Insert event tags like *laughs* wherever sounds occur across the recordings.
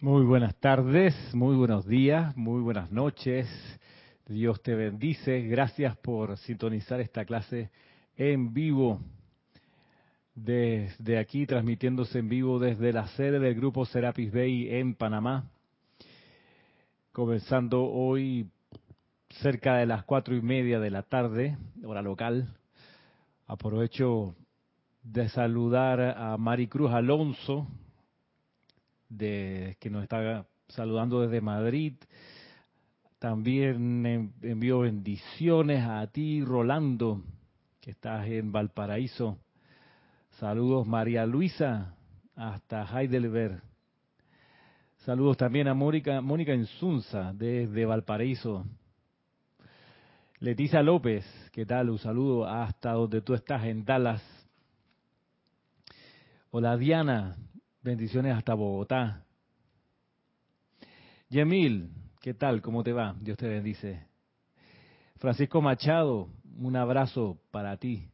Muy buenas tardes, muy buenos días, muy buenas noches. Dios te bendice. Gracias por sintonizar esta clase en vivo. Desde aquí, transmitiéndose en vivo desde la sede del grupo Serapis Bay en Panamá. Comenzando hoy cerca de las cuatro y media de la tarde, hora local. Aprovecho de saludar a Maricruz Alonso, de, que nos está saludando desde Madrid. También envío bendiciones a ti, Rolando, que estás en Valparaíso. Saludos, María Luisa, hasta Heidelberg. Saludos también a Mónica, Mónica Insunza, desde Valparaíso. Leticia López, ¿qué tal? Un saludo hasta donde tú estás, en Dallas. Hola Diana, bendiciones hasta Bogotá. Yemil, ¿qué tal? ¿Cómo te va? Dios te bendice. Francisco Machado, un abrazo para ti.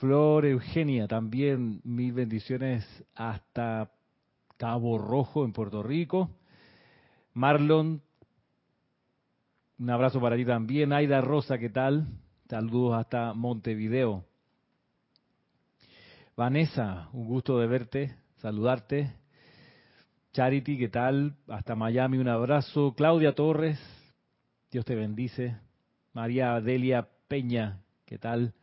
Flor Eugenia, también mil bendiciones hasta Cabo Rojo en Puerto Rico. Marlon, un abrazo para ti también. Aida Rosa, ¿qué tal? Saludos hasta Montevideo. Vanessa, un gusto de verte, saludarte. Charity, ¿qué tal? Hasta Miami, un abrazo. Claudia Torres, Dios te bendice. María Delia Peña, ¿qué tal?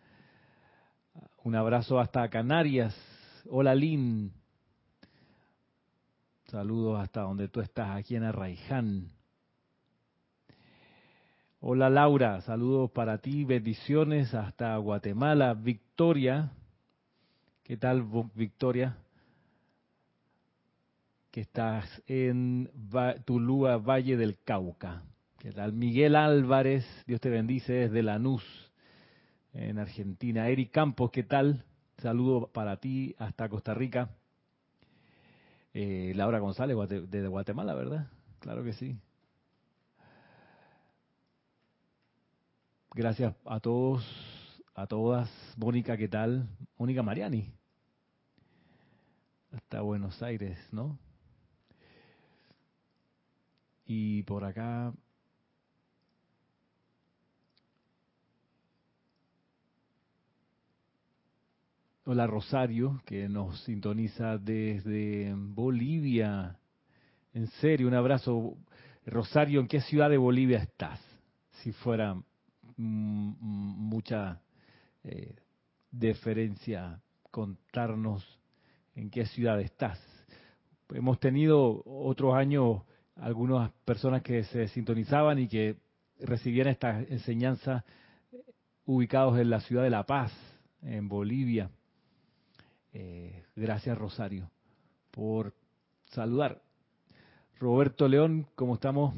Un abrazo hasta Canarias. Hola Lynn. Saludos hasta donde tú estás, aquí en Arraiján. Hola Laura, saludos para ti, bendiciones hasta Guatemala. Victoria, ¿qué tal Victoria? Que estás en Tulúa, Valle del Cauca. ¿Qué tal? Miguel Álvarez, Dios te bendice desde Lanús, en Argentina. Eric Campos, ¿qué tal? Saludos para ti hasta Costa Rica. Eh, Laura González, de Guatemala, ¿verdad? Claro que sí. Gracias a todos, a todas. Mónica, ¿qué tal? Mónica Mariani. Hasta Buenos Aires, ¿no? Y por acá. Hola Rosario, que nos sintoniza desde Bolivia. En serio, un abrazo. Rosario, ¿en qué ciudad de Bolivia estás? Si fuera mucha eh, deferencia contarnos en qué ciudad estás. Hemos tenido otros años algunas personas que se sintonizaban y que recibían esta enseñanza ubicados en la ciudad de La Paz, en Bolivia. Eh, gracias Rosario por saludar. Roberto León, ¿cómo estamos?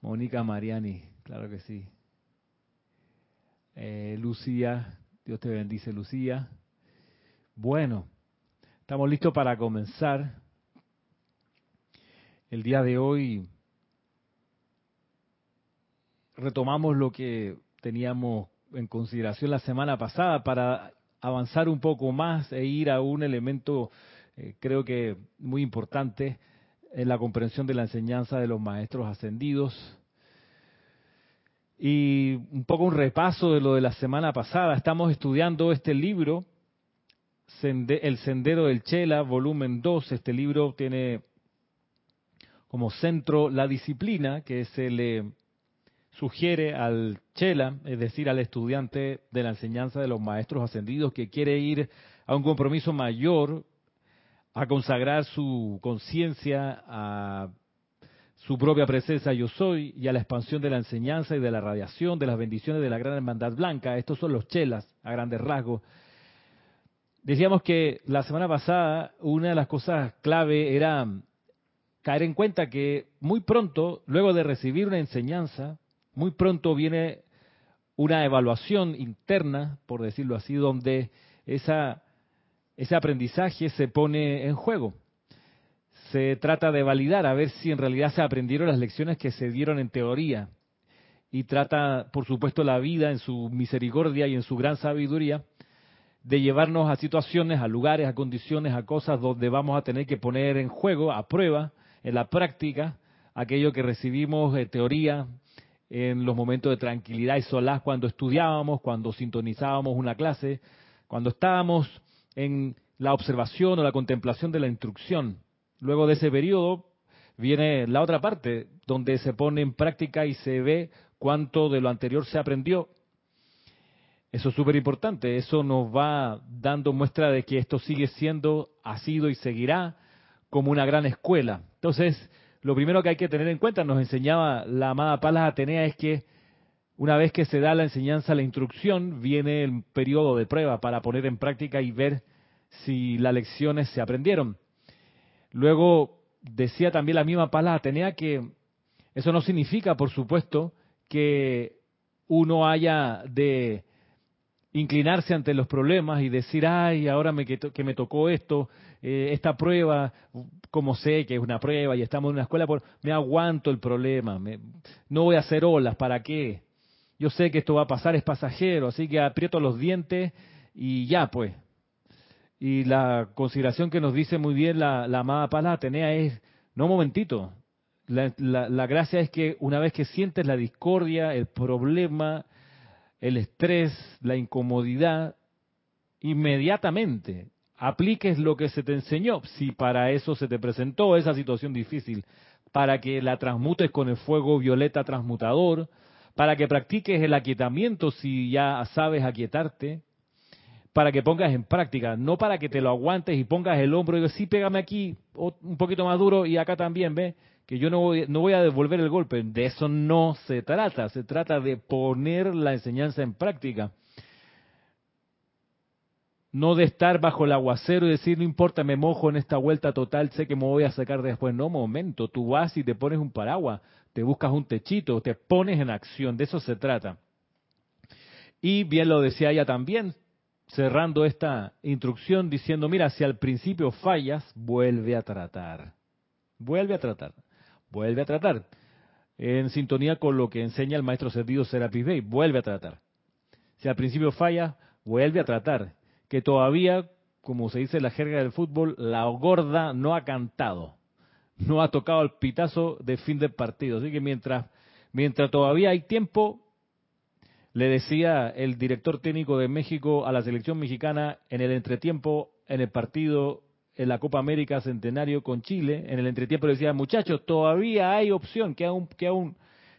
Mónica Mariani, claro que sí. Eh, Lucía, Dios te bendice, Lucía. Bueno, estamos listos para comenzar. El día de hoy retomamos lo que teníamos en consideración la semana pasada para avanzar un poco más e ir a un elemento, eh, creo que muy importante, en la comprensión de la enseñanza de los maestros ascendidos, y un poco un repaso de lo de la semana pasada. Estamos estudiando este libro, El Sendero del Chela, volumen 2. Este libro tiene como centro la disciplina que se le sugiere al Chela, es decir, al estudiante de la enseñanza de los maestros ascendidos que quiere ir a un compromiso mayor, a consagrar su conciencia, a su propia presencia yo soy y a la expansión de la enseñanza y de la radiación de las bendiciones de la gran hermandad blanca. Estos son los chelas a grandes rasgos. Decíamos que la semana pasada una de las cosas clave era caer en cuenta que muy pronto, luego de recibir una enseñanza, muy pronto viene una evaluación interna, por decirlo así, donde esa, ese aprendizaje se pone en juego se trata de validar, a ver si en realidad se aprendieron las lecciones que se dieron en teoría. Y trata, por supuesto, la vida en su misericordia y en su gran sabiduría de llevarnos a situaciones, a lugares, a condiciones, a cosas donde vamos a tener que poner en juego, a prueba, en la práctica, aquello que recibimos de teoría en los momentos de tranquilidad y solaz cuando estudiábamos, cuando sintonizábamos una clase, cuando estábamos en la observación o la contemplación de la instrucción. Luego de ese periodo viene la otra parte, donde se pone en práctica y se ve cuánto de lo anterior se aprendió. Eso es súper importante, eso nos va dando muestra de que esto sigue siendo, ha sido y seguirá como una gran escuela. Entonces, lo primero que hay que tener en cuenta, nos enseñaba la amada Palas Atenea, es que una vez que se da la enseñanza, la instrucción, viene el periodo de prueba para poner en práctica y ver si las lecciones se aprendieron. Luego decía también la misma Palas Atenea que eso no significa, por supuesto, que uno haya de inclinarse ante los problemas y decir, ay, ahora me, que, me tocó esto, eh, esta prueba, como sé que es una prueba y estamos en una escuela, por, me aguanto el problema, no voy a hacer olas, ¿para qué? Yo sé que esto va a pasar, es pasajero, así que aprieto los dientes y ya pues. Y la consideración que nos dice muy bien la, la amada Pala Atenea es, no momentito, la, la gracia es que una vez que sientes la discordia, el problema, el estrés, la incomodidad, inmediatamente apliques lo que se te enseñó, si para eso se te presentó esa situación difícil, para que la transmutes con el fuego violeta transmutador, para que practiques el aquietamiento si ya sabes aquietarte, para que pongas en práctica, no para que te lo aguantes y pongas el hombro y digas, sí, pégame aquí un poquito más duro y acá también, ¿ves? que yo no voy, no voy a devolver el golpe. De eso no se trata, se trata de poner la enseñanza en práctica. No de estar bajo el aguacero y decir, no importa, me mojo en esta vuelta total, sé que me voy a sacar después. No, momento, tú vas y te pones un paraguas, te buscas un techito, te pones en acción, de eso se trata. Y bien lo decía ella también, cerrando esta instrucción diciendo, mira, si al principio fallas, vuelve a tratar. Vuelve a tratar vuelve a tratar. En sintonía con lo que enseña el maestro servido Serapis Bey, vuelve a tratar. Si al principio falla, vuelve a tratar. Que todavía, como se dice en la jerga del fútbol, la gorda no ha cantado, no ha tocado el pitazo de fin del partido. Así que mientras, mientras todavía hay tiempo, le decía el director técnico de México a la selección mexicana en el entretiempo, en el partido en la Copa América Centenario con Chile, en el entretiempo le decía, muchachos, todavía hay opción, que aún, que aún,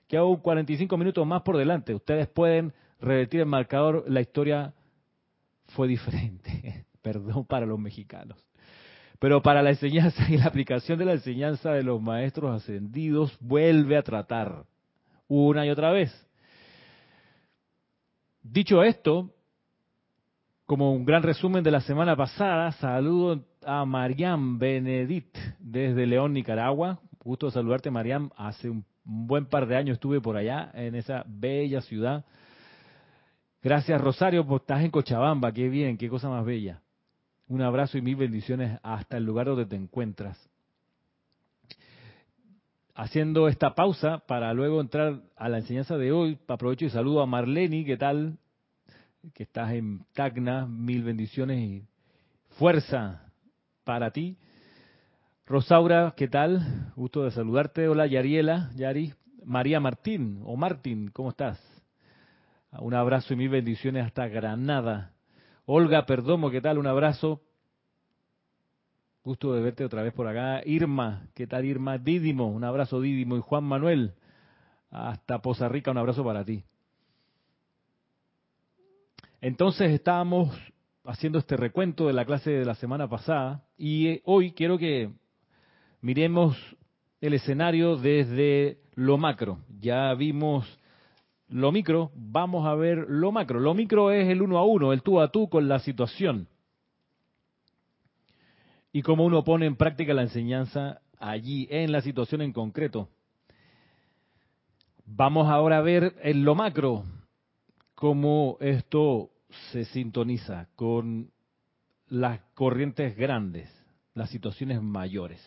que aún 45 minutos más por delante. Ustedes pueden revertir el marcador, la historia fue diferente. *laughs* Perdón para los mexicanos. Pero para la enseñanza y la aplicación de la enseñanza de los maestros ascendidos, vuelve a tratar una y otra vez. Dicho esto, como un gran resumen de la semana pasada, saludo a Mariam Benedict desde León, Nicaragua. Gusto saludarte, Mariam. Hace un buen par de años estuve por allá, en esa bella ciudad. Gracias, Rosario, por estás en Cochabamba. Qué bien, qué cosa más bella. Un abrazo y mil bendiciones hasta el lugar donde te encuentras. Haciendo esta pausa para luego entrar a la enseñanza de hoy, aprovecho y saludo a Marleni, ¿qué tal? que estás en Tacna, mil bendiciones y fuerza para ti. Rosaura, ¿qué tal? Gusto de saludarte. Hola, Yariela, Yari. María Martín, o Martín, ¿cómo estás? Un abrazo y mil bendiciones hasta Granada. Olga Perdomo, ¿qué tal? Un abrazo. Gusto de verte otra vez por acá. Irma, ¿qué tal Irma? Dídimo, un abrazo Dídimo. Y Juan Manuel, hasta Poza Rica, un abrazo para ti. Entonces estábamos haciendo este recuento de la clase de la semana pasada y eh, hoy quiero que miremos el escenario desde lo macro. Ya vimos lo micro, vamos a ver lo macro. Lo micro es el uno a uno, el tú a tú con la situación. Y cómo uno pone en práctica la enseñanza allí, en la situación en concreto. Vamos ahora a ver en lo macro, cómo esto se sintoniza con las corrientes grandes, las situaciones mayores.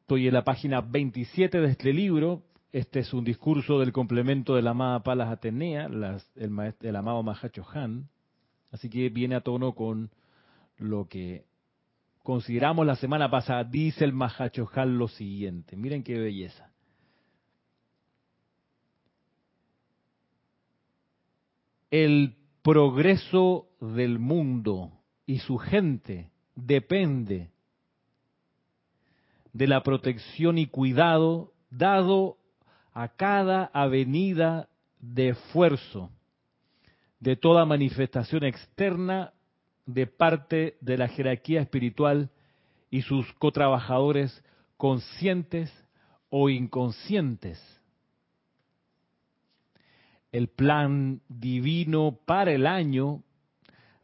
Estoy en la página 27 de este libro. Este es un discurso del complemento de la amada Palas Atenea, el, el, amado Mahacho Han. Así que viene a tono con lo que consideramos la semana pasada. Dice el Mahachojal lo siguiente. Miren qué belleza. El progreso del mundo y su gente depende de la protección y cuidado dado a cada avenida de esfuerzo de toda manifestación externa de parte de la jerarquía espiritual y sus cotrabajadores conscientes o inconscientes. El plan divino para el año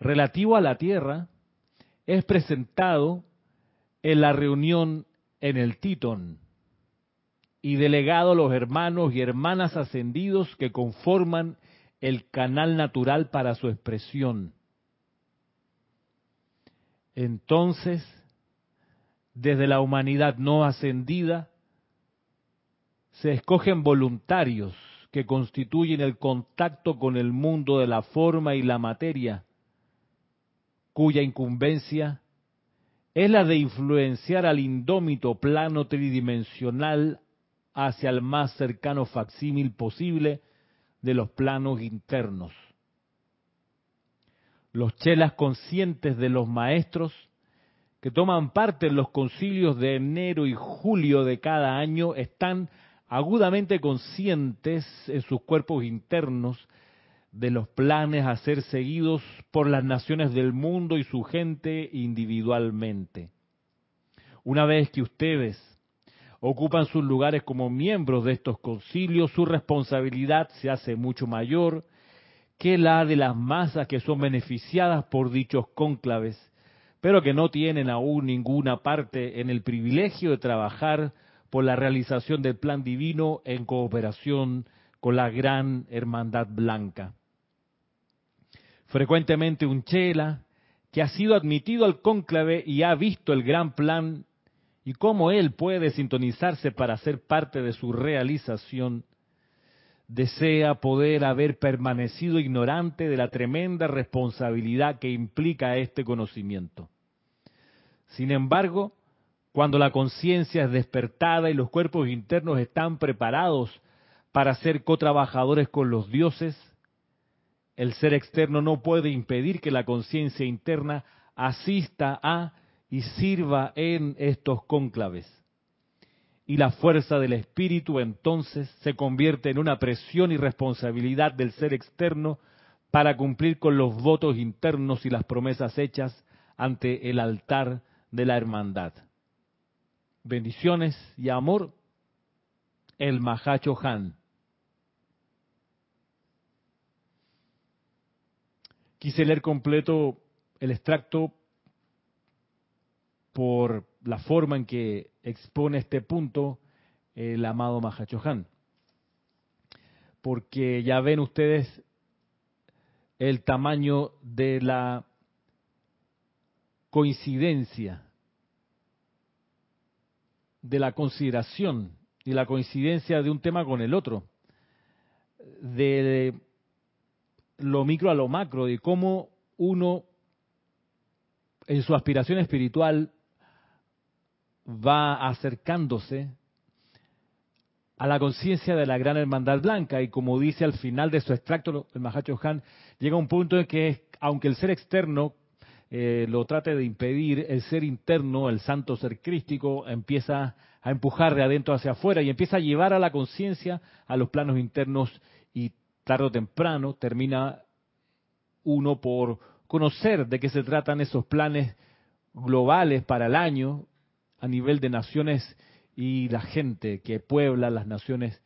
relativo a la Tierra es presentado en la reunión en el Titón y delegado a los hermanos y hermanas ascendidos que conforman el canal natural para su expresión. Entonces, desde la humanidad no ascendida, se escogen voluntarios que constituyen el contacto con el mundo de la forma y la materia, cuya incumbencia es la de influenciar al indómito plano tridimensional hacia el más cercano facsímil posible de los planos internos. Los chelas conscientes de los maestros que toman parte en los concilios de enero y julio de cada año están agudamente conscientes en sus cuerpos internos de los planes a ser seguidos por las naciones del mundo y su gente individualmente. Una vez que ustedes ocupan sus lugares como miembros de estos concilios, su responsabilidad se hace mucho mayor que la de las masas que son beneficiadas por dichos cónclaves, pero que no tienen aún ninguna parte en el privilegio de trabajar por la realización del plan divino en cooperación con la gran hermandad blanca. Frecuentemente un chela que ha sido admitido al cónclave y ha visto el gran plan y cómo él puede sintonizarse para ser parte de su realización, desea poder haber permanecido ignorante de la tremenda responsabilidad que implica este conocimiento. Sin embargo, cuando la conciencia es despertada y los cuerpos internos están preparados para ser cotrabajadores con los dioses, el ser externo no puede impedir que la conciencia interna asista a y sirva en estos cónclaves. Y la fuerza del espíritu entonces se convierte en una presión y responsabilidad del ser externo para cumplir con los votos internos y las promesas hechas ante el altar de la hermandad bendiciones y amor, el Mahacho Han. Quise leer completo el extracto por la forma en que expone este punto el amado Mahacho Han. Porque ya ven ustedes el tamaño de la coincidencia de la consideración y la coincidencia de un tema con el otro, de lo micro a lo macro, de cómo uno en su aspiración espiritual va acercándose a la conciencia de la gran hermandad blanca. Y como dice al final de su extracto el Mahacho Han, llega un punto en que aunque el ser externo eh, lo trate de impedir, el ser interno, el santo ser crístico, empieza a empujar de adentro hacia afuera y empieza a llevar a la conciencia a los planos internos y tarde o temprano termina uno por conocer de qué se tratan esos planes globales para el año a nivel de naciones y la gente que puebla las naciones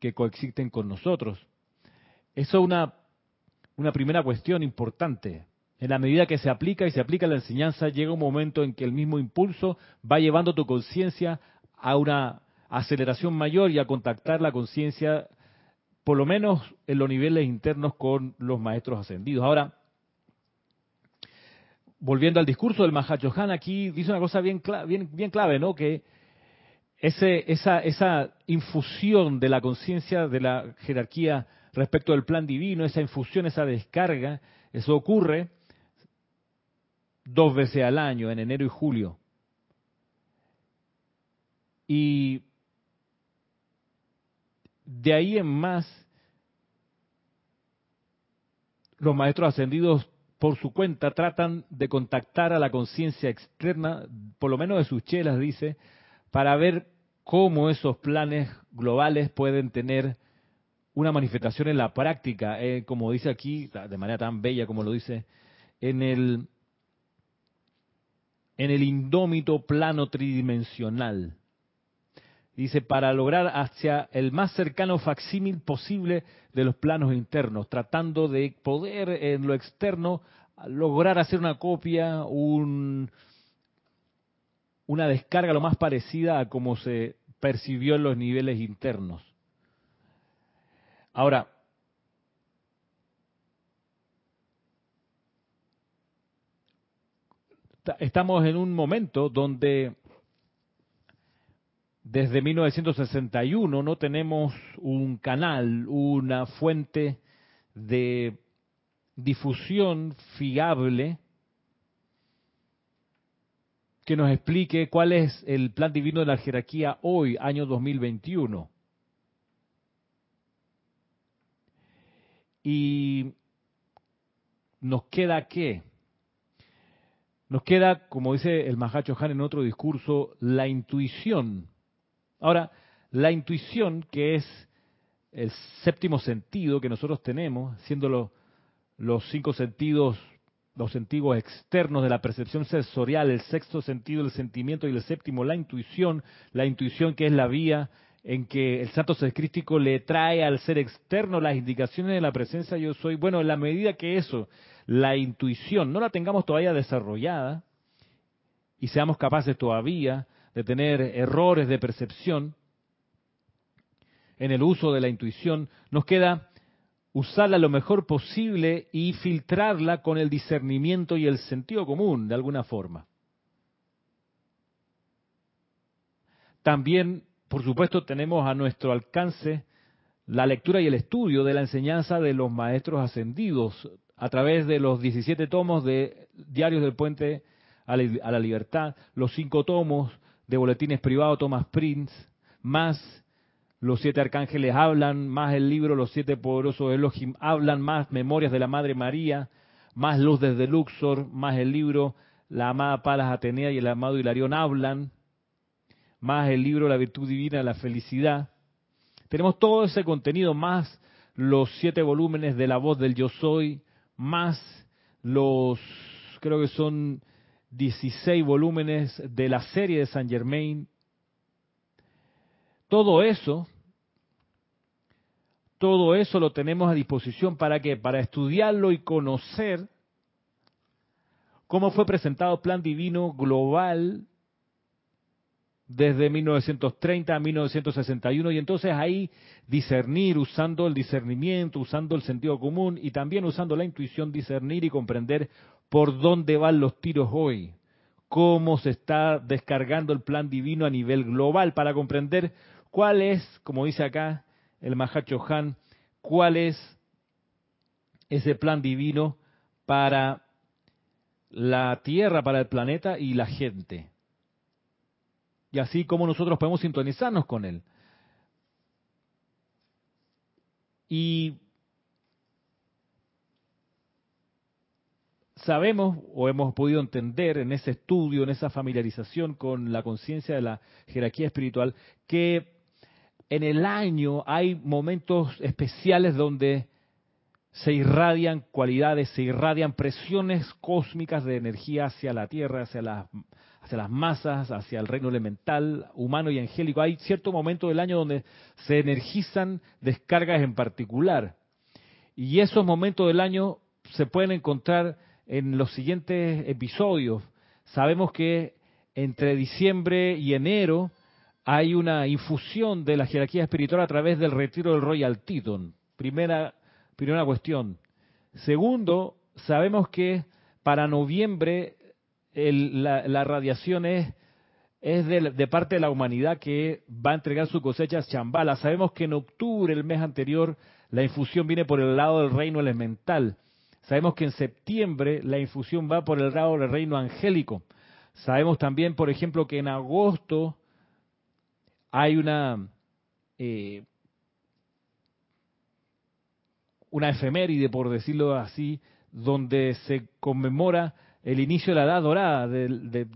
que coexisten con nosotros. Eso es una, una primera cuestión importante. En la medida que se aplica y se aplica la enseñanza, llega un momento en que el mismo impulso va llevando tu conciencia a una aceleración mayor y a contactar la conciencia, por lo menos en los niveles internos, con los maestros ascendidos. Ahora, volviendo al discurso del Mahachohan, aquí dice una cosa bien, bien, bien clave, ¿no? Que esa, esa infusión de la conciencia de la jerarquía respecto del plan divino, esa infusión, esa descarga, eso ocurre dos veces al año, en enero y julio. Y de ahí en más, los maestros ascendidos por su cuenta tratan de contactar a la conciencia externa, por lo menos de sus chelas, dice, para ver cómo esos planes globales pueden tener una manifestación en la práctica, eh, como dice aquí, de manera tan bella como lo dice, en el, en el indómito plano tridimensional. Dice, para lograr hacia el más cercano facsímil posible de los planos internos, tratando de poder en lo externo lograr hacer una copia, un, una descarga lo más parecida a como se percibió en los niveles internos. Ahora, estamos en un momento donde desde 1961 no tenemos un canal, una fuente de difusión fiable que nos explique cuál es el plan divino de la jerarquía hoy, año 2021. Y nos queda qué? Nos queda, como dice el Mahacho Han en otro discurso, la intuición Ahora, la intuición, que es el séptimo sentido que nosotros tenemos, siendo los cinco sentidos, los sentidos externos de la percepción sensorial, el sexto sentido, el sentimiento y el séptimo, la intuición, la intuición que es la vía en que el santo ser crístico le trae al ser externo las indicaciones de la presencia yo soy. Bueno, en la medida que eso, la intuición, no la tengamos todavía desarrollada y seamos capaces todavía de tener errores de percepción en el uso de la intuición, nos queda usarla lo mejor posible y filtrarla con el discernimiento y el sentido común, de alguna forma. También, por supuesto, tenemos a nuestro alcance la lectura y el estudio de la enseñanza de los maestros ascendidos a través de los 17 tomos de Diarios del Puente a la Libertad, los cinco tomos de boletines privados Thomas Prince, más los siete arcángeles hablan, más el libro Los siete poderosos Elohim hablan, más Memorias de la Madre María, más Luz desde Luxor, más el libro La amada Palas Atenea y el amado Hilarión hablan, más el libro La virtud divina, la felicidad. Tenemos todo ese contenido, más los siete volúmenes de la voz del yo soy, más los, creo que son 16 volúmenes de la serie de Saint Germain. Todo eso, todo eso lo tenemos a disposición para que Para estudiarlo y conocer cómo fue presentado el plan divino global desde 1930 a 1961 y entonces ahí discernir usando el discernimiento, usando el sentido común y también usando la intuición, discernir y comprender por dónde van los tiros hoy, cómo se está descargando el plan divino a nivel global para comprender cuál es, como dice acá el Mahacho Han, cuál es ese plan divino para la Tierra, para el planeta y la gente. Y así como nosotros podemos sintonizarnos con él. Y sabemos o hemos podido entender en ese estudio, en esa familiarización con la conciencia de la jerarquía espiritual, que en el año hay momentos especiales donde se irradian cualidades, se irradian presiones cósmicas de energía hacia la Tierra, hacia las, hacia las masas, hacia el reino elemental, humano y angélico. Hay cierto momento del año donde se energizan descargas en particular. Y esos momentos del año se pueden encontrar en los siguientes episodios. Sabemos que entre diciembre y enero hay una infusión de la jerarquía espiritual a través del retiro del Royal Teton. Primera, primera cuestión. Segundo, sabemos que para noviembre la, radiación es, de, de, parte de la humanidad que va a entregar su cosecha Chambala. Sabemos que en octubre, el mes anterior, la infusión viene por el lado del reino elemental. Sabemos que en septiembre la infusión va por el lado del reino angélico. Sabemos también, por ejemplo, que en agosto hay una eh, una efeméride, por decirlo así, donde se conmemora el inicio de la edad dorada, de,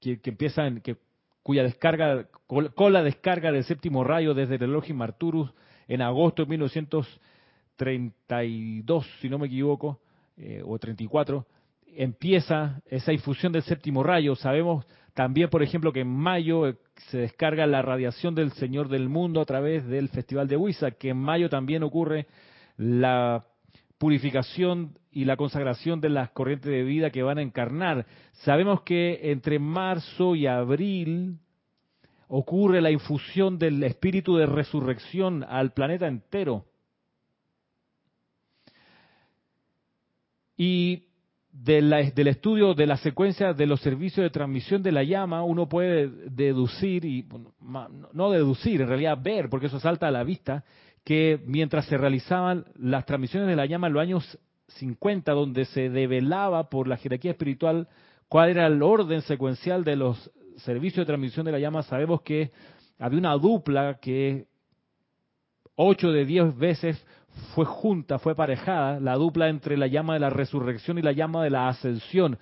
que, empieza en, que, cuya descarga, con la descarga del séptimo rayo desde el Elohim Arturus en agosto de 1932, si no me equivoco, eh, o 34, empieza esa infusión del séptimo rayo. Sabemos también, por ejemplo, que en mayo eh, se descarga la radiación del Señor del Mundo a través del Festival de Huiza, que en mayo también ocurre la purificación y la consagración de las corrientes de vida que van a encarnar. Sabemos que entre marzo y abril ocurre la infusión del espíritu de resurrección al planeta entero. Y del estudio de la secuencia de los servicios de transmisión de la llama, uno puede deducir, y no deducir, en realidad ver, porque eso salta a la vista, que mientras se realizaban las transmisiones de la llama en los años 50, donde se develaba por la jerarquía espiritual cuál era el orden secuencial de los servicios de transmisión de la llama, sabemos que había una dupla que ocho de diez veces fue junta, fue parejada, la dupla entre la llama de la resurrección y la llama de la ascensión.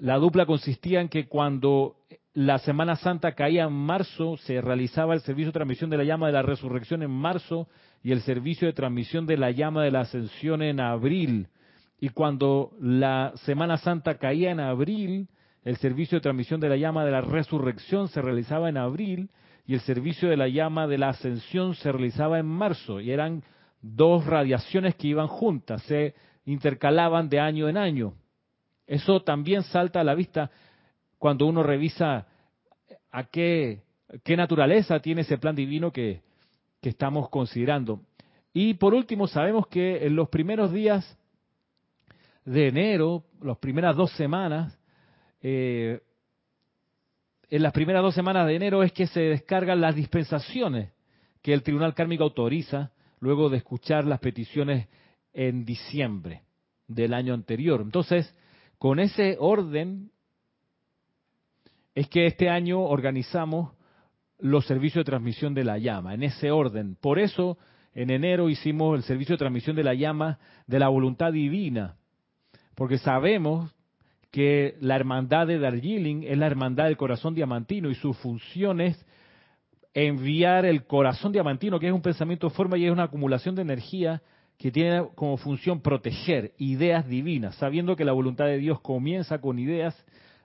La dupla consistía en que cuando la Semana Santa caía en marzo, se realizaba el servicio de transmisión de la llama de la resurrección en marzo y el servicio de transmisión de la llama de la ascensión en abril. Y cuando la Semana Santa caía en abril, el servicio de transmisión de la llama de la resurrección se realizaba en abril y el servicio de la llama de la ascensión se realizaba en marzo. Y eran dos radiaciones que iban juntas, se intercalaban de año en año. Eso también salta a la vista cuando uno revisa a qué, qué naturaleza tiene ese plan divino que, estamos considerando. Y por último, sabemos que en los primeros días de enero, las primeras dos semanas, eh, en las primeras dos semanas de enero es que se descargan las dispensaciones que el Tribunal Kármico autoriza luego de escuchar las peticiones en diciembre del año anterior. Entonces, con ese orden es que este año organizamos los servicios de transmisión de la llama, en ese orden. Por eso, en enero hicimos el servicio de transmisión de la llama de la voluntad divina, porque sabemos que la hermandad de Darjeeling es la hermandad del corazón diamantino y su función es enviar el corazón diamantino, que es un pensamiento forma y es una acumulación de energía que tiene como función proteger ideas divinas, sabiendo que la voluntad de Dios comienza con ideas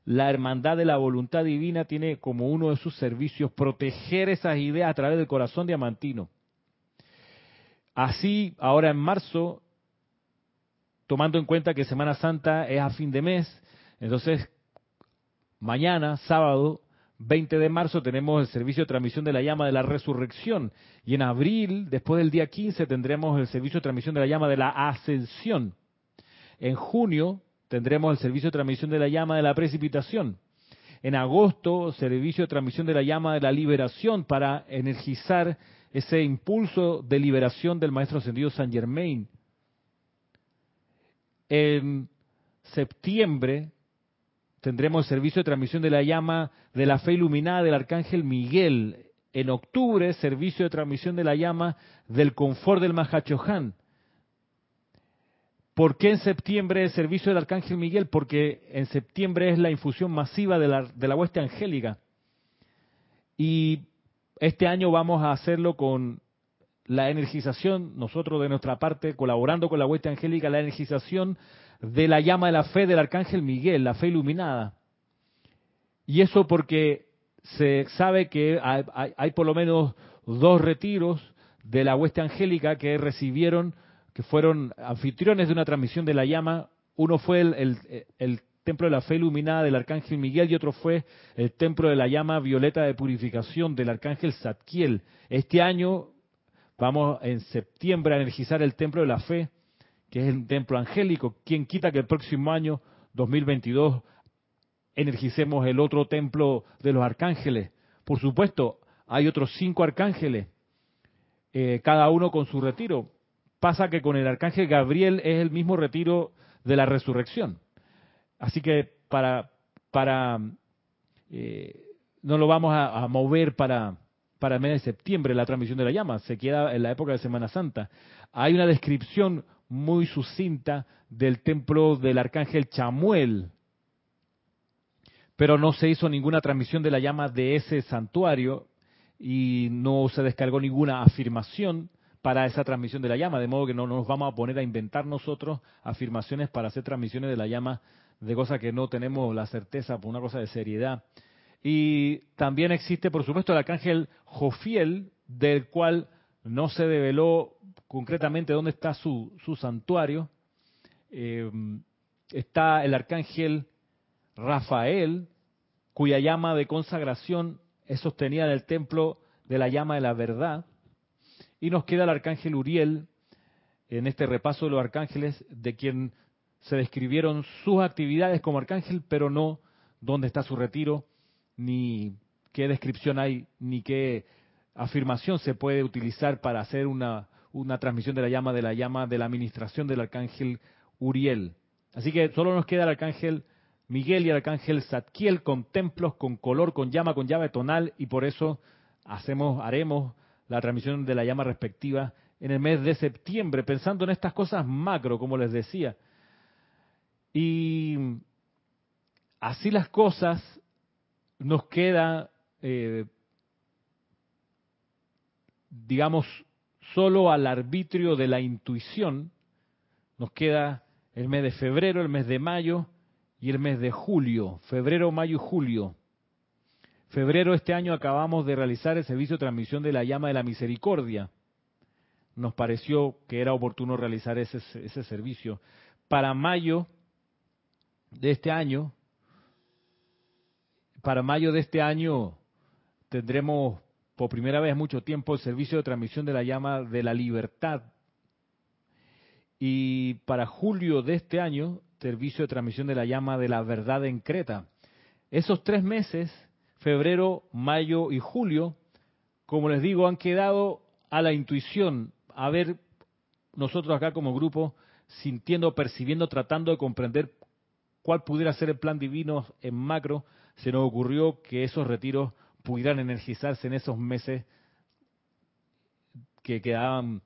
la hermandad de la voluntad divina tiene como uno de sus servicios proteger esas ideas a través del corazón diamantino. Así, ahora en marzo, tomando en cuenta que Semana Santa es a fin de mes, entonces mañana, sábado 20 de marzo, tenemos el servicio de transmisión de la llama de la resurrección. Y en abril, después del día 15, tendremos el servicio de transmisión de la llama de la ascensión. En junio, tendremos el servicio de transmisión de la llama de la precipitación. En agosto, servicio de transmisión de la llama de la liberación para energizar ese impulso de liberación del Maestro Ascendido San Germain. En septiembre tendremos el servicio de transmisión de la llama de la fe iluminada del Arcángel Miguel. En octubre, servicio de transmisión de la llama del confort del Mahachohan. ¿Por qué en septiembre el servicio del Arcángel Miguel? Porque en septiembre es la infusión masiva de la, de la hueste angélica. Y este año vamos a hacerlo con la energización, nosotros de nuestra parte, colaborando con la hueste angélica, la energización de la llama de la fe del Arcángel Miguel, la fe iluminada. Y eso porque se sabe que hay, por lo menos dos retiros de la hueste angélica que recibieron que fueron anfitriones de una transmisión de la llama. Uno fue el, templo de la fe iluminada del arcángel Miguel y otro fue el templo de la llama violeta de purificación del arcángel Zadkiel. Este año vamos en septiembre a energizar el templo de la fe, que es el templo angélico. ¿Quién quita que el próximo año, 2022, energicemos el otro templo de los arcángeles? Por supuesto, hay otros cinco arcángeles, eh, cada uno con su retiro pasa que con el arcángel Gabriel es el mismo retiro de la resurrección. Así que para, para eh, no lo vamos a, mover para, para el mes de septiembre la transmisión de la llama, se queda en la época de Semana Santa. Hay una descripción muy sucinta del templo del arcángel Chamuel, pero no se hizo ninguna transmisión de la llama de ese santuario y no se descargó ninguna afirmación para esa transmisión de la llama, de modo que no nos vamos a poner a inventar nosotros afirmaciones para hacer transmisiones de la llama de cosas que no tenemos la certeza por una cosa de seriedad. Y también existe, por supuesto, el arcángel Jofiel, del cual no se develó concretamente dónde está su, santuario. Eh, está el arcángel Rafael, cuya llama de consagración es sostenida en el templo de la llama de la verdad. Y nos queda el arcángel Uriel, en este repaso de los arcángeles, de quien se describieron sus actividades como arcángel, pero no dónde está su retiro, ni qué descripción hay, ni qué afirmación se puede utilizar para hacer una, una transmisión de la llama, de la llama de la administración del arcángel Uriel. Así que solo nos queda el arcángel Miguel y el arcángel Zadkiel con templos, con color, con llama, con llave tonal, y por eso hacemos, haremos la transmisión de la llama respectiva en el mes de septiembre, pensando en estas cosas macro, como les decía. Y así las cosas, nos queda, eh, digamos, solo al arbitrio de la intuición, nos queda el mes de febrero, el mes de mayo y el mes de julio, febrero, mayo y julio. Febrero este año acabamos de realizar el servicio de transmisión de la llama de la misericordia. Nos pareció que era oportuno realizar ese, ese servicio. Para mayo de este año, para mayo de este año tendremos por primera vez mucho tiempo el servicio de transmisión de la llama de la libertad. Y para julio de este año, servicio de transmisión de la llama de la verdad en Creta. Esos tres meses febrero, mayo y julio, como les digo, han quedado a la intuición, a ver nosotros acá como grupo, sintiendo, percibiendo, tratando de comprender cuál pudiera ser el plan divino en macro, se nos ocurrió que esos retiros pudieran energizarse en esos meses que quedaban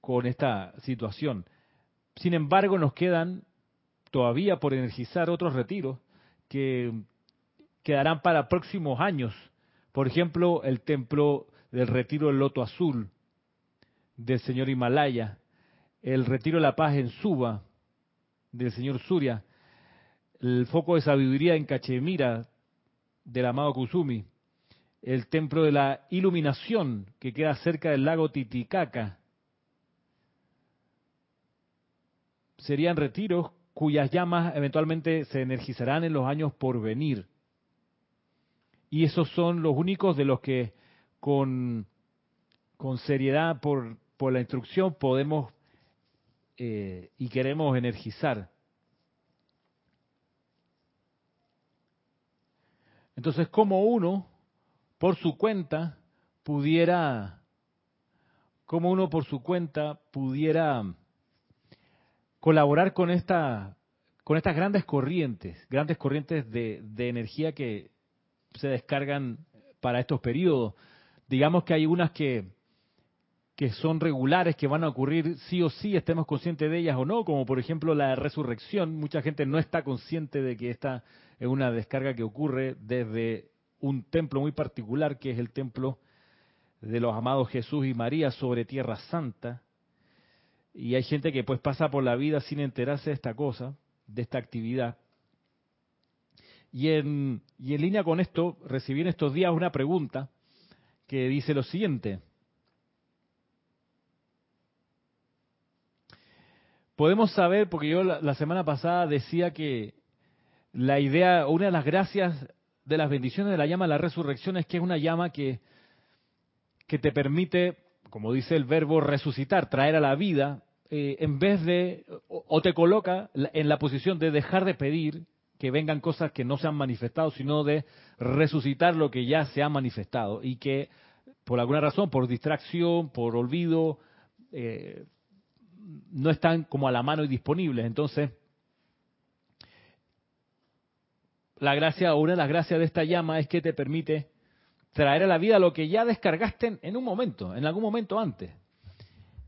con esta situación. Sin embargo, nos quedan todavía por energizar otros retiros que quedarán para próximos años. Por ejemplo, el templo del retiro del Loto Azul del señor Himalaya, el retiro de la paz en Suba del señor Surya, el foco de sabiduría en Cachemira del amado Kusumi, el templo de la iluminación que queda cerca del lago Titicaca. Serían retiros cuyas llamas eventualmente se energizarán en los años por venir y esos son los únicos de los que con, con seriedad por, por la instrucción podemos eh, y queremos energizar. Entonces, como uno, por su cuenta, pudiera, como uno por su cuenta pudiera colaborar con esta, con estas grandes corrientes, grandes corrientes de, de energía que se descargan para estos periodos. Digamos que hay unas que, que son regulares, que van a ocurrir sí o sí, estemos conscientes de ellas o no, como por ejemplo la resurrección. Mucha gente no está consciente de que esta es una descarga que ocurre desde un templo muy particular, que es el templo de los amados Jesús y María sobre Tierra Santa. Y hay gente que pues pasa por la vida sin enterarse de esta cosa, de esta actividad. Y en, y en línea con esto, recibí en estos días una pregunta que dice lo siguiente. Podemos saber, porque yo la, semana pasada decía que la idea, una de las gracias de las bendiciones de la llama de la resurrección es que es una llama que, que te permite, como dice el verbo, resucitar, traer a la vida, eh, en vez de, o, te coloca en la posición de dejar de pedir que vengan cosas que no se han manifestado, sino de resucitar lo que ya se ha manifestado y que por alguna razón, por distracción, por olvido, eh, no están como a la mano y disponibles. Entonces, la gracia, una de las gracias de esta llama es que te permite traer a la vida lo que ya descargaste en, un momento, en algún momento antes.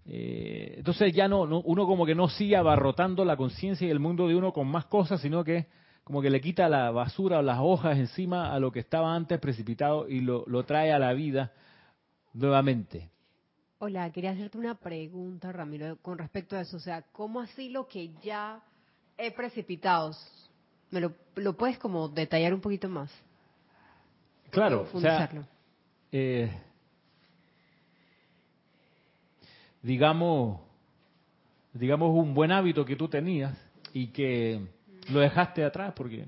Eh, entonces ya no, uno como que no sigue abarrotando la conciencia y el mundo de uno con más cosas, sino que como que le quita la basura o las hojas encima a lo que estaba antes precipitado y lo, lo trae a la vida nuevamente. Hola, quería hacerte una pregunta, Ramiro, con respecto a eso. O sea, ¿cómo así lo que ya he precipitado ¿Me lo, puedes como detallar un poquito más? Claro, o sea, eh, digamos, digamos un buen hábito que tú tenías y que lo dejaste atrás porque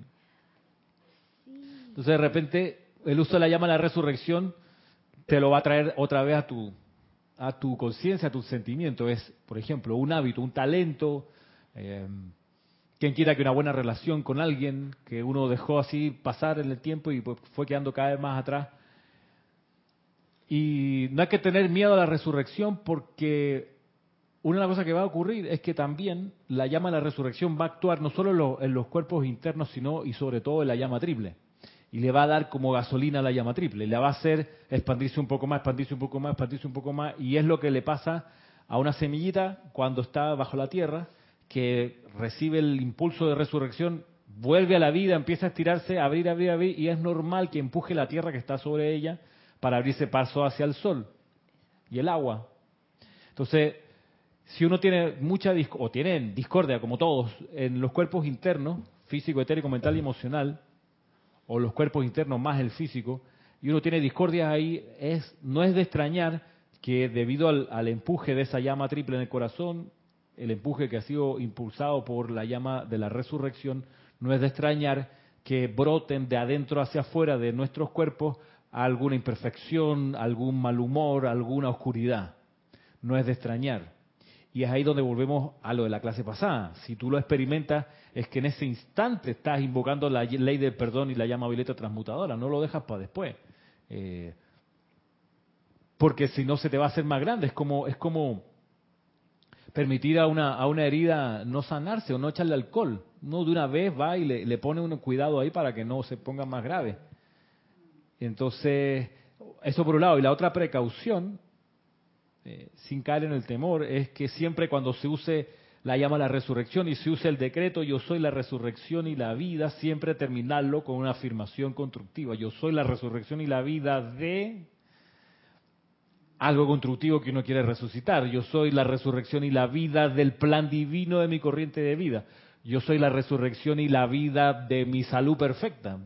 entonces de repente el uso de la llama de la resurrección te lo va a traer otra vez a tu a tu conciencia, a tu sentimiento. Es, por ejemplo, un hábito, un talento, eh, quien quiera que una buena relación con alguien que uno dejó así pasar en el tiempo y pues fue quedando cada vez más atrás. Y no hay que tener miedo a la resurrección porque una de las cosas que va a ocurrir es que también la llama de la resurrección va a actuar no solo en los, cuerpos internos, sino y sobre todo en la llama triple. Y le va a dar como gasolina a la llama triple. Le va a hacer expandirse un poco más, expandirse un poco más, expandirse un poco más. Y es lo que le pasa a una semillita cuando está bajo la tierra que recibe el impulso de resurrección, vuelve a la vida, empieza a estirarse, abrir, abrir, abrir, y es normal que empuje la tierra que está sobre ella para abrirse paso hacia el sol y el agua. Entonces, si uno tiene mucha o tiene discordia, como todos, en los cuerpos internos, físico, etérico, mental y emocional, o los cuerpos internos más el físico, y uno tiene discordias ahí, es, no es de extrañar que debido al, al empuje de esa llama triple en el corazón, el empuje que ha sido impulsado por la llama de la resurrección, no es de extrañar que broten de adentro hacia afuera de nuestros cuerpos alguna imperfección, algún mal humor, alguna oscuridad. No es de extrañar. Y es ahí donde volvemos a lo de la clase pasada. Si tú lo experimentas, es que en ese instante estás invocando la ley del perdón y la llama violeta transmutadora. No lo dejas para después. Eh, porque si no se te va a hacer más grande. Es como, es como permitir a una, a una herida no sanarse o no echarle alcohol. Uno de una vez va y le, pone un cuidado ahí para que no se ponga más grave. Entonces, eso por un lado. Y la otra precaución, eh, sin caer en el temor, es que siempre cuando se use la llama la resurrección y se use el decreto yo soy la resurrección y la vida, siempre terminarlo con una afirmación constructiva. Yo soy la resurrección y la vida de algo constructivo que uno quiere resucitar. Yo soy la resurrección y la vida del plan divino de mi corriente de vida. Yo soy la resurrección y la vida de mi salud perfecta.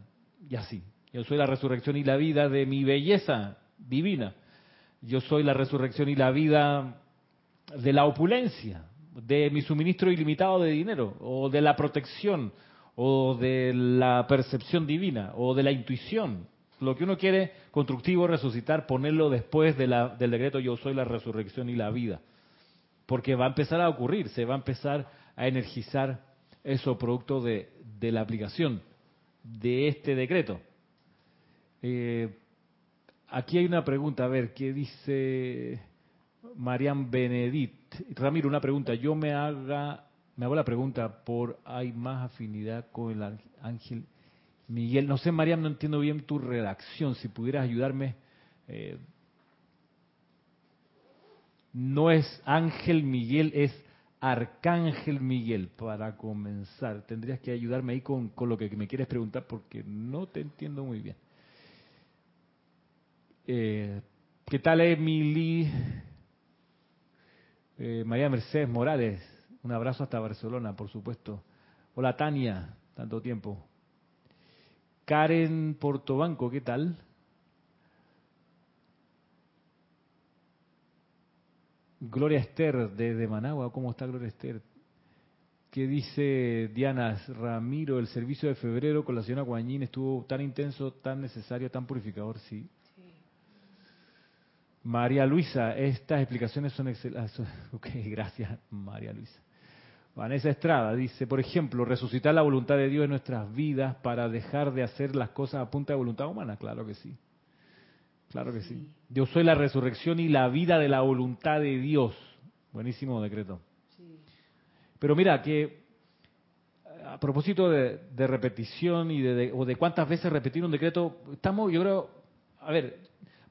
Y así. Yo soy la resurrección y la vida de mi belleza divina. Yo soy la resurrección y la vida de la opulencia, de mi suministro ilimitado de dinero, o de la protección, o de la percepción divina, o de la intuición, lo que uno quiere constructivo resucitar, ponerlo después del decreto yo soy la resurrección y la vida. Porque va a empezar a ocurrir, se va a empezar a energizar eso producto de, la aplicación de este decreto. Eh, aquí hay una pregunta, a ver, ¿qué dice Marian Benedit? Ramiro, una pregunta. Yo me haga, me hago la pregunta por hay más afinidad con el ángel Miguel, no sé, María, no entiendo bien tu redacción. Si pudieras ayudarme. Eh, no es Ángel Miguel, es Arcángel Miguel, para comenzar. Tendrías que ayudarme ahí con, lo que me quieres preguntar porque no te entiendo muy bien. Eh, ¿Qué tal, Emily? Eh, María Mercedes Morales, un abrazo hasta Barcelona, por supuesto. Hola, Tania, tanto tiempo. Karen Portobanco, ¿qué tal? Gloria Esther desde Managua, ¿cómo está Gloria Esther? ¿Qué dice Diana Ramiro? El servicio de febrero con la señora Guañín estuvo tan intenso, tan necesario, tan purificador, sí. María Luisa, estas explicaciones son excelentes. *laughs* Ok, gracias, María Luisa. Vanessa Estrada dice, por ejemplo, resucitar la voluntad de Dios en nuestras vidas para dejar de hacer las cosas a punta de voluntad humana. Claro que sí. Claro que sí. Yo soy la resurrección y la vida de la voluntad de Dios. Buenísimo decreto. Pero mira, que a propósito de, repetición y de, o de cuántas veces repetir un decreto, estamos, yo creo, a ver,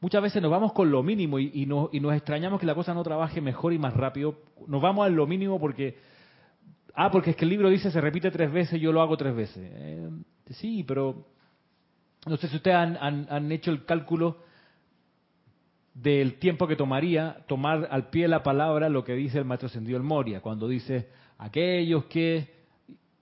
muchas veces nos vamos con lo mínimo y, nos, y nos extrañamos que la cosa no trabaje mejor y más rápido. Nos vamos a lo mínimo porque, ah, porque es que el libro dice se repite tres veces, yo lo hago tres veces. Eh, sí, pero no sé si ustedes han, han hecho el cálculo del tiempo que tomaría tomar al pie de la palabra lo que dice el maestro Sendido el Moria, cuando dice, aquellos que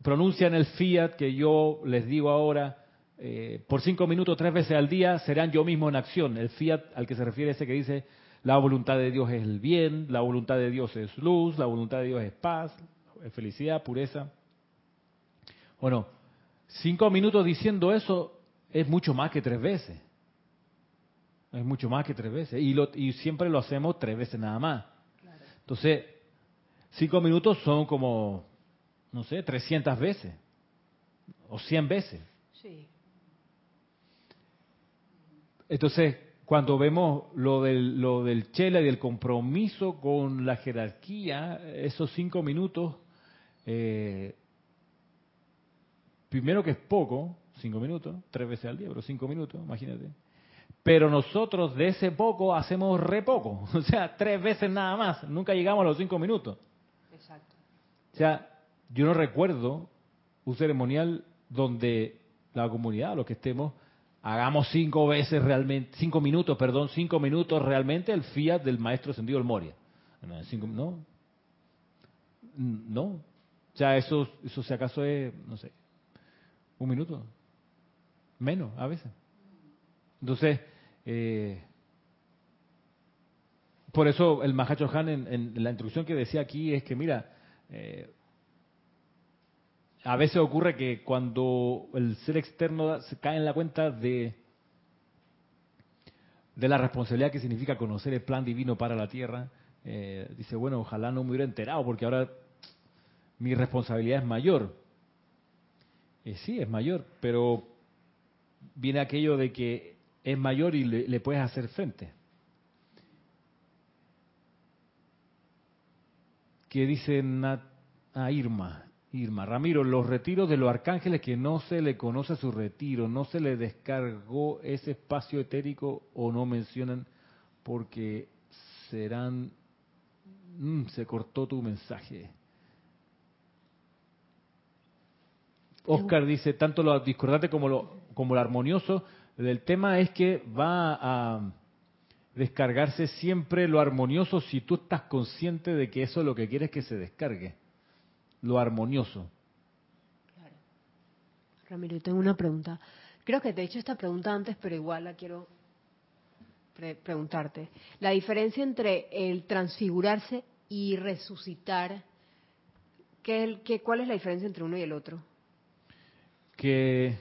pronuncian el fiat que yo les digo ahora, eh, por cinco minutos, tres veces al día, serán yo mismo en acción. El fiat al que se refiere ese que dice, la voluntad de Dios es el bien, la voluntad de Dios es luz, la voluntad de Dios es paz, es felicidad, pureza. Bueno, cinco minutos diciendo eso es mucho más que tres veces. Es mucho más que tres veces. Y, lo, y siempre lo hacemos tres veces nada más. Entonces, cinco minutos son como, no sé, 300 veces. O 100 veces. Sí. Entonces, cuando vemos lo del, lo del chela y del compromiso con la jerarquía, esos cinco minutos, eh, primero que es poco, cinco minutos, tres veces al día, pero cinco minutos, imagínate. Pero nosotros de ese poco hacemos re poco, *laughs* o sea, tres veces nada más, nunca llegamos a los cinco minutos. Exacto. O sea, yo no recuerdo un ceremonial donde la comunidad, los que estemos, hagamos cinco veces realmente, cinco minutos, perdón, cinco minutos realmente el fiat del maestro sentido el Moria. No, no. O sea, eso, eso si acaso es, no sé, un minuto. Menos, a veces. Entonces, eh, por eso el Mahacho Han en, la instrucción que decía aquí es que, mira, eh, a veces ocurre que cuando el ser externo se cae en la cuenta de, de la responsabilidad que significa conocer el plan divino para la tierra, eh, dice, bueno, ojalá no me hubiera enterado porque ahora mi responsabilidad es mayor. sí, es mayor, pero viene aquello de que es mayor y le, puedes hacer frente. ¿Qué dice a Irma? Irma, Ramiro, los retiros de los arcángeles que no se le conoce su retiro, no se le descargó ese espacio etérico o no mencionan porque serán... Mm, se cortó tu mensaje. Oscar dice, tanto lo discordante como lo, como lo armonioso el tema es que va a descargarse siempre lo armonioso si tú estás consciente de que eso es lo que quieres que se descargue. Lo armonioso. Claro. Ramiro, tengo una pregunta. Creo que te he hecho esta pregunta antes, pero igual la quiero preguntarte. La diferencia entre el transfigurarse y resucitar, ¿qué, qué, ¿cuál es la diferencia entre uno y el otro? Que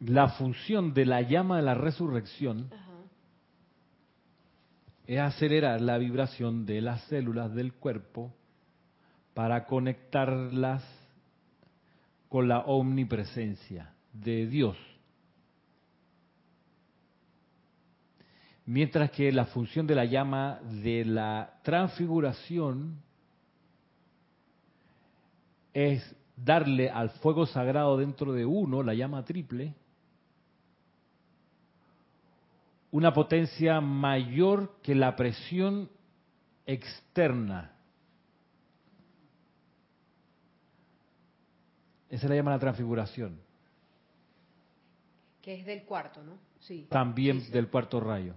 la función de la llama de la resurrección es acelerar la vibración de las células del cuerpo para conectarlas con la omnipresencia de Dios. Mientras que la función de la llama de la transfiguración es darle al fuego sagrado dentro de uno, la llama triple, una potencia mayor que la presión externa. Esa la llama la transfiguración. Que es del cuarto, ¿no? Sí. También del cuarto rayo.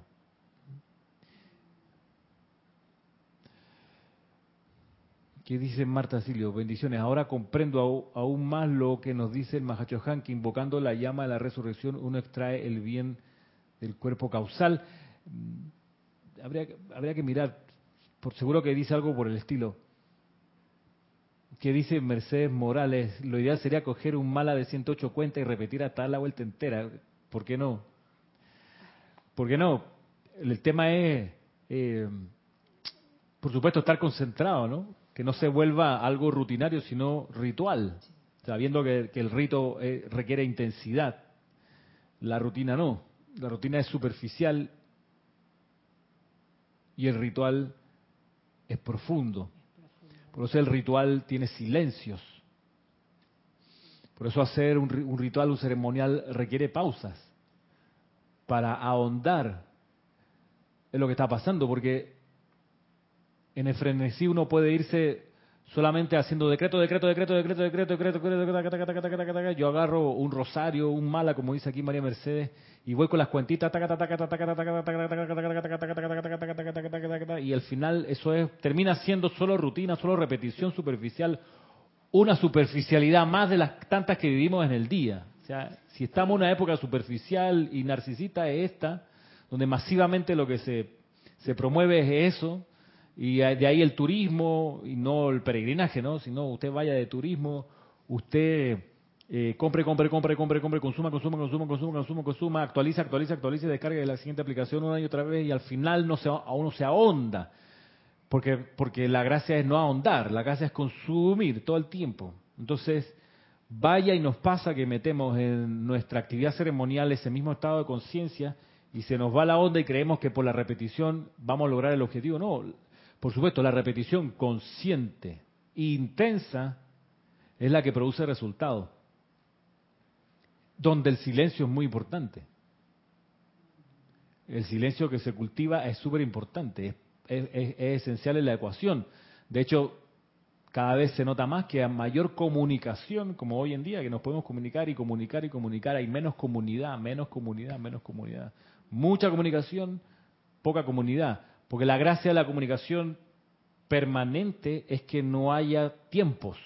¿Qué dice Marta Silio? Bendiciones. Ahora comprendo aún más lo que nos dice el Mahachohan, que invocando la llama de la resurrección uno extrae el bien del cuerpo causal. Mm, habría, que mirar, por seguro que dice algo por el estilo. Que dice Mercedes Morales, lo ideal sería coger un mala de 108 cuentas y repetir hasta la vuelta entera. ¿Por qué no? ¿Por qué no? El tema es, eh, por supuesto, estar concentrado, ¿no? Que no se vuelva algo rutinario, sino ritual, sabiendo que, el rito eh, requiere intensidad. La rutina no la rutina es superficial y el ritual es profundo. Por eso el ritual tiene silencios. Por eso hacer un, un ritual, un ceremonial requiere pausas para ahondar en lo que está pasando, porque en el frenesí uno puede irse solamente haciendo decreto, decreto, decreto, decreto, decreto, decreto, decreto, yo agarro un rosario, un mala, como dice aquí María Mercedes, y voy con las cuentitas, y al final eso es, termina siendo solo rutina, solo repetición superficial, una superficialidad más de las tantas que vivimos en el día. O sea, si estamos en una época superficial y narcisista es esta, donde masivamente lo que se, se promueve es eso, y de ahí el turismo, y no el peregrinaje, ¿no? Sino usted vaya de turismo, usted eh, compre, compre, compre, compre, compre, consuma, consuma, consuma, consuma, consuma, consuma, actualiza, actualiza, actualiza, descargue de la siguiente aplicación una y otra vez, y al final no se, a uno se ahonda. Porque, porque la gracia es no ahondar, la gracia es consumir todo el tiempo. Entonces, vaya y nos pasa que metemos en nuestra actividad ceremonial ese mismo estado de conciencia y se nos va la onda y creemos que por la repetición vamos a lograr el objetivo. No, por supuesto, la repetición consciente, intensa, es la que produce resultados. Donde el silencio es muy importante. El silencio que se cultiva es súper importante, es- es esencial en la ecuación. De hecho, cada vez se nota más que a mayor comunicación, como hoy en día, que nos podemos comunicar y comunicar y comunicar, hay menos comunidad, menos comunidad, menos comunidad. Mucha comunicación, poca comunidad. Porque la gracia de la comunicación permanente es que no haya tiempos.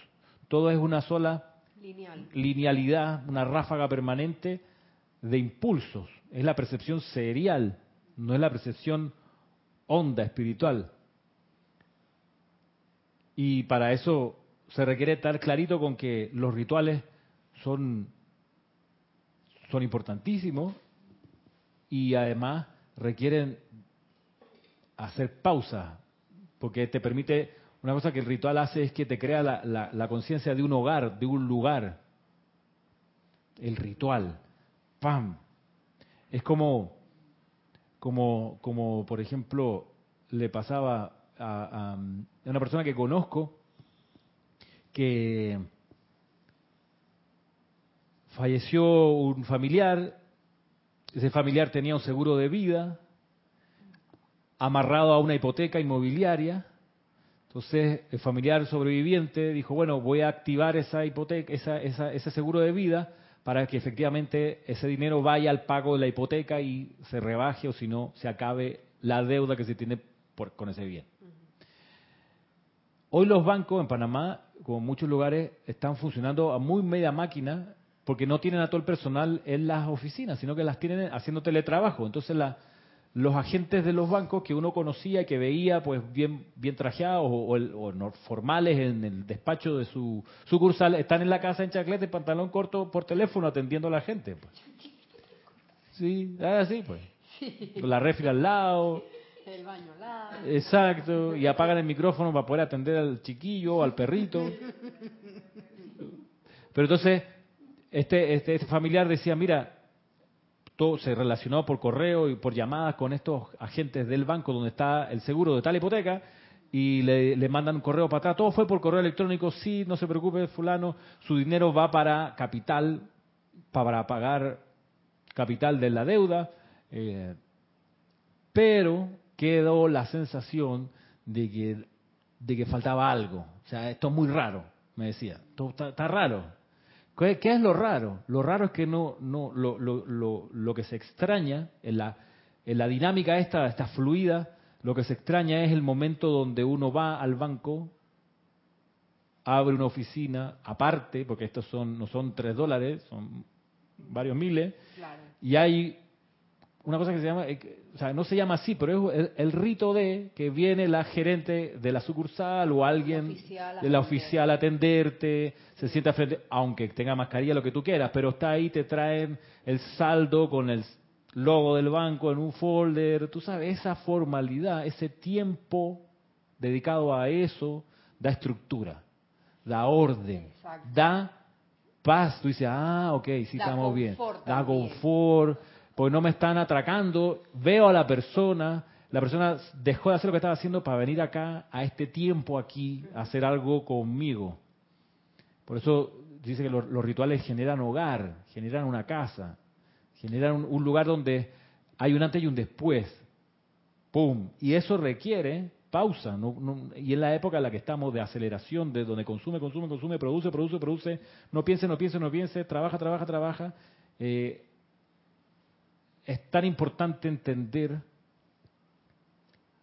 Todo es una sola Lineal. linealidad, una ráfaga permanente de impulsos. Es la percepción serial, no es la percepción onda espiritual. Y para eso se requiere estar clarito con que los rituales son, son importantísimos y además requieren hacer pausa, porque te permite, una cosa que el ritual hace es que te crea la, la- la conciencia de un hogar, de un lugar. El ritual, ¡pam! Es como, como, como por ejemplo, le pasaba a, a una persona que conozco que falleció un familiar, ese familiar tenía un seguro de vida, amarrado a una hipoteca inmobiliaria. Entonces el familiar sobreviviente dijo, bueno, voy a activar esa hipoteca, esa, esa- ese seguro de vida para que efectivamente ese dinero vaya al pago de la hipoteca y se rebaje o si no se acabe la deuda que se tiene por- con ese bien. Hoy los bancos en Panamá, como en muchos lugares, están funcionando a muy media máquina porque no tienen a todo el personal en las oficinas, sino que las tienen haciendo teletrabajo. Entonces la- los agentes de los bancos que uno conocía y que veía pues bien bien trajeados o, o o formales en el despacho de su sucursal están en la casa en chaclete, pantalón corto por teléfono atendiendo a la gente. pues. Sí, así pues. Con la refri al lado, El baño al lado. Exacto, y apagan el micrófono para poder atender al chiquillo, al perrito. *laughs* Pero entonces, este, este, este familiar decía, mira, todo se relacionó por correo y por llamadas con estos agentes del banco donde está el seguro de tal hipoteca y le, mandan un correo para atrás. Todo fue por correo electrónico, sí, no se preocupe, fulano, su dinero va para capital, para pagar capital de la deuda. eh, pero quedó la sensación de que, de que faltaba algo. O sea, esto es muy raro, me decía. Esto está, está raro. ¿Qué, qué es lo raro? Lo raro es que no, no, lo, lo, lo, lo que se extraña en la, en la dinámica esta, esta fluida, lo que se extraña es el momento donde uno va al banco, abre una oficina aparte, porque estos son, no son tres dólares, son varios miles, Claro. y hay una cosa que se llama, eh, o sea, no se llama así, pero es el, el rito de que viene la gerente de la sucursal o alguien oficial de la oficial a atenderte, se sienta frente, aunque tenga mascarilla, lo que tú quieras, pero está ahí, te traen el saldo con el logo del banco en un folder, tú sabes, esa formalidad, ese tiempo dedicado a eso, da estructura, da orden, Exacto. da paz. Tú dices, ah, ok, sí Da estamos bien. confort Da también. Pues no me están atracando, veo a la persona, la persona dejó de hacer lo que estaba haciendo para venir acá, a este tiempo aquí, a hacer algo conmigo. Por eso dice que los, rituales generan hogar, generan una casa, generan un, lugar donde hay un antes y un después. ¡Pum! Y eso requiere pausa. y en la época en la que estamos de aceleración, de donde consume, consume, consume, produce, produce, produce, no piense, no piense, no piense, trabaja, trabaja, trabaja. Eh, es tan importante entender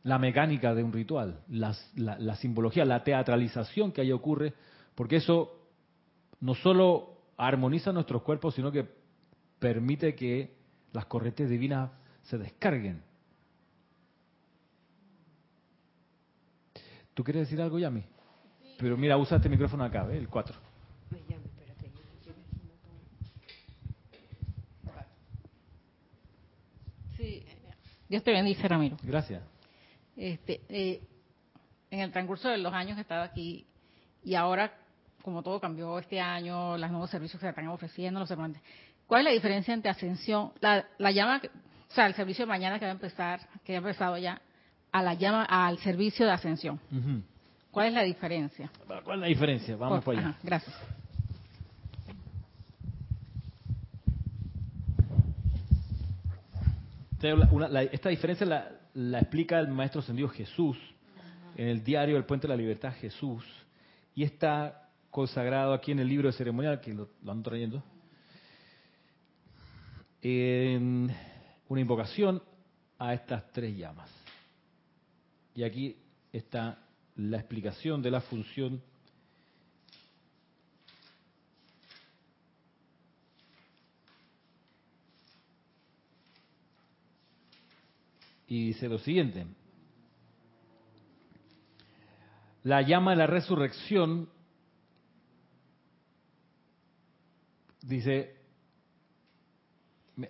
la mecánica de un ritual, la, la, simbología, la teatralización que ahí ocurre, porque eso no solo armoniza nuestros cuerpos, sino que permite que las corrientes divinas se descarguen. ¿Tú quieres decir algo, Yami? Pero mira, usa este micrófono acá, ¿ves? El 4. Sí, Dios te bendice, Ramiro. Gracias. Este, eh, en el transcurso de los años que he estado aquí y ahora, como todo cambió este año, los nuevos servicios que se están ofreciendo, los ¿cuál es la diferencia entre ascensión, la, llama, o sea, el servicio de mañana que va a empezar, que ha empezado ya, a la llama, al servicio de ascensión? ¿Cuál es la diferencia? ¿Cuál es la diferencia? Vamos por, allá. gracias. Esta diferencia la, la explica el maestro ascendido Jesús en el diario El Puente de la Libertad Jesús y está consagrado aquí en el libro de ceremonial que lo, lo ando trayendo en una invocación a estas tres llamas. Y aquí está la explicación de la función y dice lo siguiente. La llama de la resurrección dice,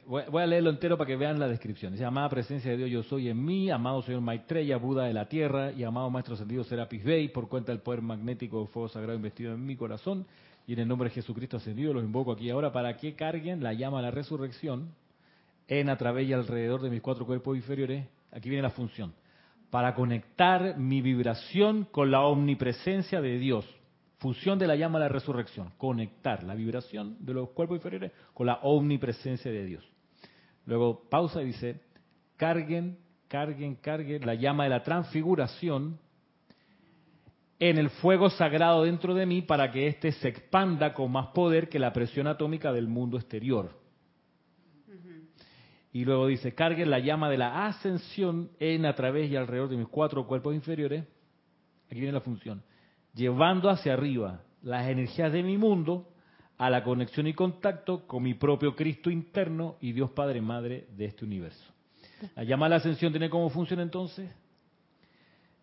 voy a leerlo entero para que vean la descripción. Dice, amada presencia de Dios, yo soy en mí, amado Señor Maitreya, Buda de la tierra, y amado Maestro Ascendido Serapis Bey, por cuenta del poder magnético del fuego sagrado investido en mi corazón, y en el nombre de Jesucristo Ascendido los invoco aquí ahora para que carguen la llama de la resurrección en, a través y alrededor de mis cuatro cuerpos inferiores, aquí viene la función, para conectar mi vibración con la omnipresencia de Dios. Función de la llama de la resurrección, conectar la vibración de los cuerpos inferiores con la omnipresencia de Dios. Luego pausa y dice, carguen, carguen, carguen la llama de la transfiguración en el fuego sagrado dentro de mí para que éste se expanda con más poder que la presión atómica del mundo exterior. Y luego dice, cargue la llama de la ascensión en, a través y alrededor de mis cuatro cuerpos inferiores. Aquí viene la función. Llevando hacia arriba las energías de mi mundo a la conexión y contacto con mi propio Cristo interno y Dios Padre Madre de este universo. La llama de la ascensión tiene como función entonces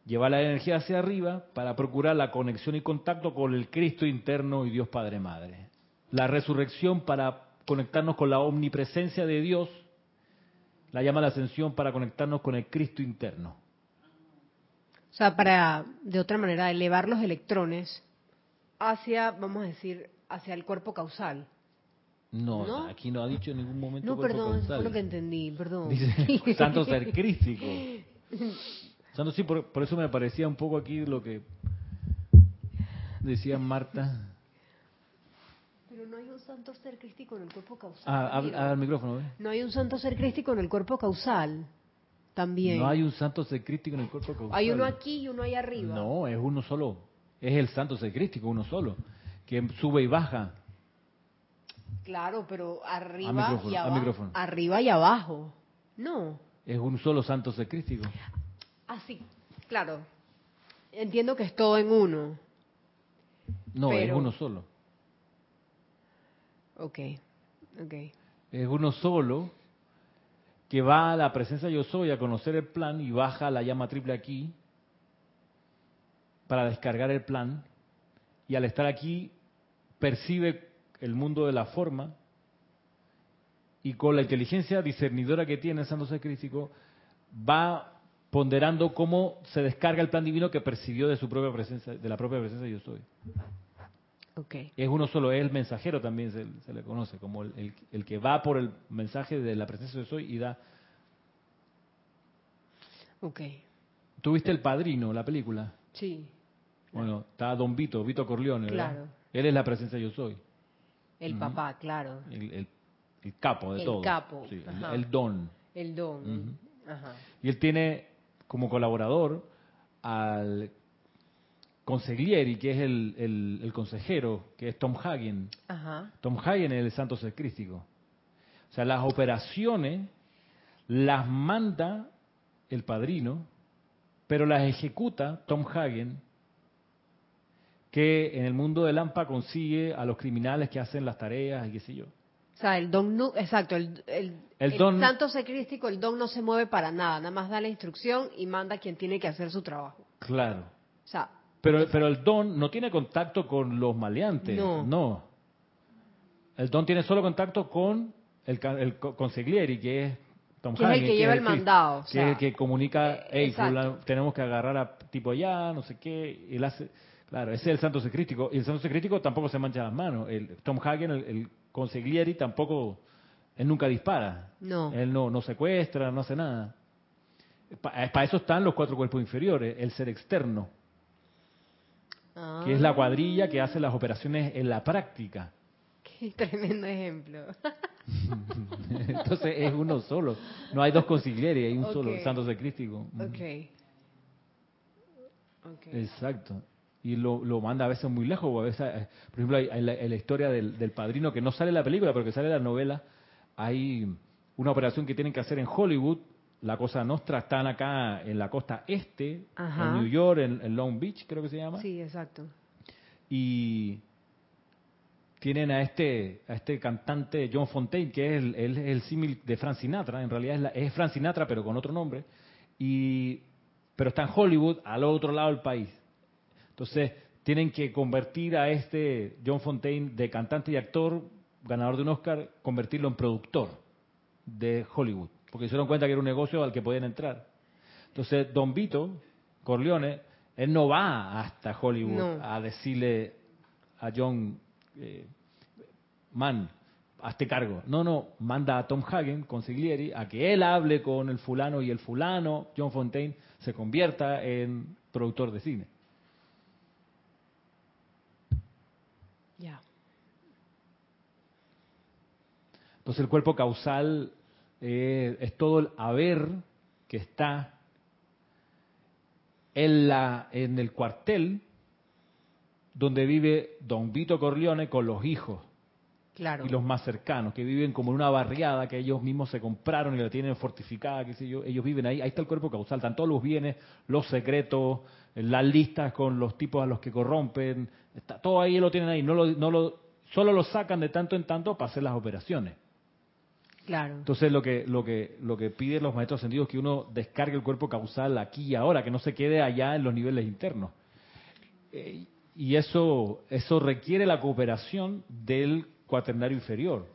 llevar la energía hacia arriba para procurar la conexión y contacto con el Cristo interno y Dios Padre Madre. La resurrección para conectarnos con la omnipresencia de Dios la llama la ascensión para conectarnos con el Cristo interno. O sea, para, de otra manera, elevar los electrones hacia, vamos a decir, hacia el cuerpo causal. No, aquí no ha dicho en ningún momento. No, perdón, fue lo que entendí, perdón. Dice *laughs* santo ser crístico. *laughs* Santo, sí, por, eso me parecía un poco aquí lo que decía Marta no hay un santo ser crístico en el cuerpo causal. Ah, al micrófono. No hay un santo ser crístico en el cuerpo causal. También. No hay un santo ser crístico en el cuerpo causal. Hay uno aquí y uno ahí arriba. No, es uno solo. Es el santo ser crístico, uno solo. Que sube y baja. Claro, pero arriba y abajo. Arriba y abajo. No. Es un solo santo ser crístico. Ah, sí, claro. Entiendo que es todo en uno. No, es uno solo. Ok, ok. Es uno solo que va a la presencia yo soy a conocer el plan y baja la llama triple aquí para descargar el plan y al estar aquí percibe el mundo de la forma y con la inteligencia discernidora que tiene Santo Ser Crístico va ponderando cómo se descarga el plan divino que percibió de su propia presencia, de la propia presencia yo soy. Es uno solo, es el mensajero también se, le conoce, como el, que va por el mensaje de la presencia de soy y da. Ok. ¿Tuviste El Padrino, la película? Sí. Bueno, está Don Vito, Vito Corleone, ¿verdad? Claro. Él es la presencia yo soy, El papá, claro. el, el- el capo de El todo. capo, Sí, el- ajá. el don. El don. Ajá. Y él tiene como colaborador al consiglieri, que es el, el- el consejero, que es Tom Hagen. Ajá. Tom Hagen es el santo secrístico. O sea, las operaciones las manda el padrino, pero las ejecuta Tom Hagen, que en el mundo del AMPA consigue a los criminales que hacen las tareas y qué sé yo. O sea, el don, no, exacto, el, el, El el santo secrístico, el don no se mueve para nada, nada más da la instrucción y manda a quien tiene que hacer su trabajo. Claro. O sea, Pero, pero el don no tiene contacto con los maleantes. No. El don tiene solo contacto con el, el co- consiglieri, que es Tom Que es el Hagen, que lleva el mandado, o que sea, es el que comunica, eh, hey, fulano, tenemos que agarrar a tipo allá, no sé qué. y Él hace, claro, ese es el santo secrístico. Y el santo secrístico tampoco se mancha las manos. El, Tom Hagen, el, el consiglieri, tampoco, él nunca dispara. No. Él no, no secuestra, no hace nada. Para eso están los cuatro cuerpos inferiores, el ser externo ah, que es la cuadrilla que hace las operaciones en la práctica. Qué *laughs* tremendo ejemplo. *laughs* Entonces es uno solo. No hay dos consiglieri, hay un solo, el santo secrístico. ok. Ok. Exacto. Y lo, lo manda a veces muy lejos. a veces, eh, por ejemplo, hay, hay la, en la historia del, del padrino, que no sale en la película, pero que sale en la novela, hay una operación que tienen que hacer en Hollywood. La cosa nostra están acá en la costa este, Ajá. en New York, en, en Long Beach, creo que se llama. Sí, exacto. y tienen a este a este cantante John Fontaine que es el, él es el símil de Frank Sinatra en realidad es, la- es Frank Sinatra pero con otro nombre y pero está en Hollywood al otro lado del país entonces tienen que convertir a este John Fontaine de cantante y actor ganador de un Oscar convertirlo en productor de Hollywood porque se dieron cuenta que era un negocio al que podían entrar entonces Don Vito Corleone él no va hasta Hollywood No. a decirle a John eh, man hazte cargo no no manda a Tom Hagen consiglieri a que él hable con el fulano y el fulano John Fontaine se convierta en productor de cine Ya. Entonces el cuerpo causal eh, es todo el haber que está en, la, en el cuartel donde vive Don Vito Corleone con los hijos Claro. y los más cercanos, que viven como en una barriada que ellos mismos se compraron y la tienen fortificada, qué sé yo, ellos viven ahí, ahí está el cuerpo causal, están todos los bienes, los secretos, las listas con los tipos a los que corrompen, está, todo ahí lo tienen ahí, no lo, no lo, solo lo sacan de tanto en tanto para hacer las operaciones. Entonces lo que, lo que, lo que piden los maestros sentidos es que uno descargue el cuerpo causal aquí y ahora, que no se quede allá en los niveles internos. Eh, y eso, eso requiere la cooperación del cuaternario inferior.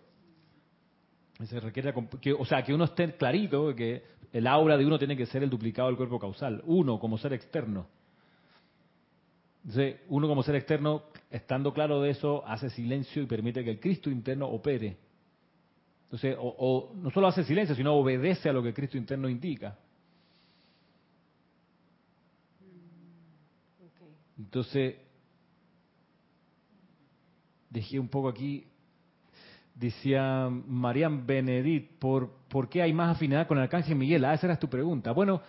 Se requiere, que, o sea, que uno esté clarito que el aura de uno tiene que ser el duplicado del cuerpo causal, uno como ser externo. Uno como ser externo, estando claro de eso, hace silencio y permite que el Cristo interno opere. Entonces, o, o no solo hace silencio, sino obedece a lo que Cristo interno indica. Ok. Entonces, dejé un poco aquí, decía Marian Benedit, ¿por, ¿por qué hay más afinidad con el Arcángel Miguel? Ah, esa era tu pregunta. Bueno,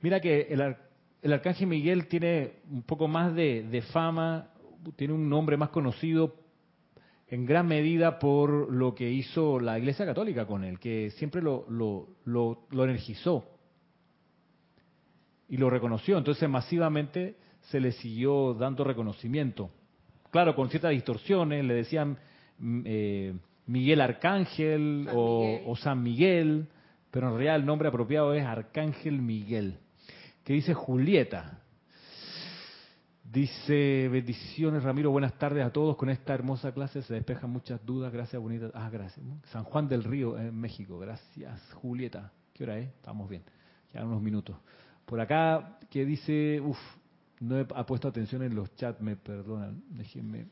mira que el, ar- el Arcángel Miguel tiene un poco más de, de fama, tiene un nombre más conocido en gran medida por lo que hizo la Iglesia Católica con él, que siempre lo, lo, lo, lo energizó y lo reconoció. Entonces masivamente se le siguió dando reconocimiento. Claro, con ciertas distorsiones, le decían mm, eh, Miguel Arcángel San o, Miguel. o San Miguel, pero en realidad el nombre apropiado es Arcángel Miguel. Que dice Julieta. Dice, bendiciones Ramiro, buenas tardes a todos. Con esta hermosa clase se despejan muchas dudas. Gracias, bonita. Ah, gracias. San Juan del Río, en México. Gracias, Julieta. ¿Qué hora es? Estamos bien. Ya unos minutos. Por acá, que dice, uff, no he puesto atención en los chats, me perdonan. Déjenme.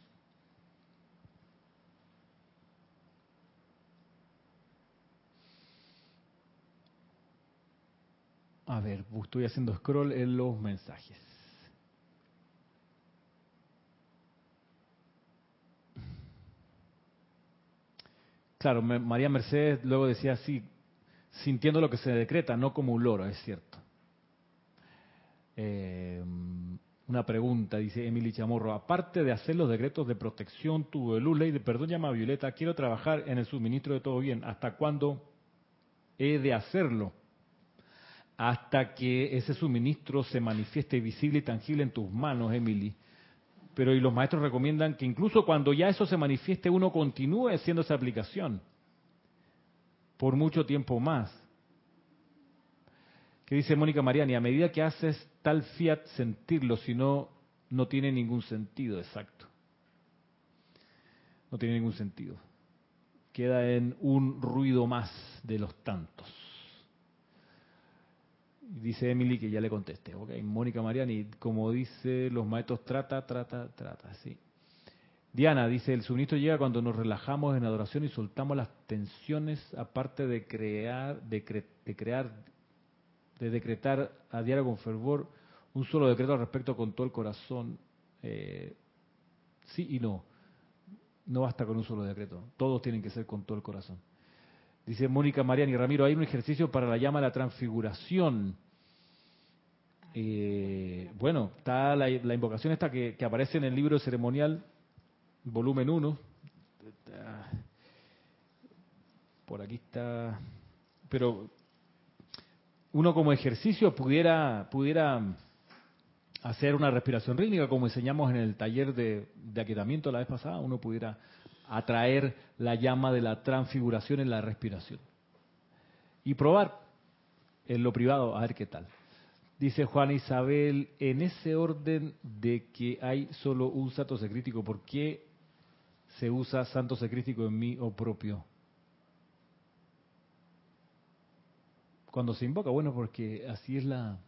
A ver, estoy haciendo scroll en los mensajes. Claro, María Mercedes luego decía así, sintiendo lo que se decreta, no como un loro, es cierto. Eh, una pregunta, dice Emily Chamorro. Aparte de hacer los decretos de protección, tubo de luz, ley de perdón, llama Violeta, quiero trabajar en el suministro de todo bien. ¿Hasta cuándo he de hacerlo? Hasta que ese suministro se manifieste visible y tangible en tus manos, Emily. Pero y los maestros recomiendan que incluso cuando ya eso se manifieste, uno continúe haciendo esa aplicación por mucho tiempo más. Que dice Mónica Mariani, a medida que haces tal fiat sentirlo, si no, no tiene ningún sentido, exacto. No tiene ningún sentido. Queda en un ruido más de los tantos. Dice Emily que ya le contesté. Ok, Mónica Mariani, como dice los maestros, trata, trata, trata, sí. Diana dice, el suministro llega cuando nos relajamos en adoración y soltamos las tensiones, aparte de crear, de, crear, de decretar a diario con fervor un solo decreto al respecto con todo el corazón. Eh, sí y no. No basta con un solo decreto. Todos tienen que ser con todo el corazón. Dice Mónica Mariani Ramiro, hay un ejercicio para la llama de la transfiguración. Eh, bueno, está la, invocación esta que, aparece en el libro ceremonial volumen 1. Por aquí está. Pero uno como ejercicio pudiera, pudiera hacer una respiración rítmica, como enseñamos en el taller de, de la vez pasada, uno pudiera atraer la llama de la transfiguración en la respiración. Y probar en lo privado, a ver qué tal. Dice Juan Isabel, en ese orden de que hay solo un santo secrítico, ¿por qué se usa santo secrítico en mí o propio. Cuando se invoca, bueno, porque así es la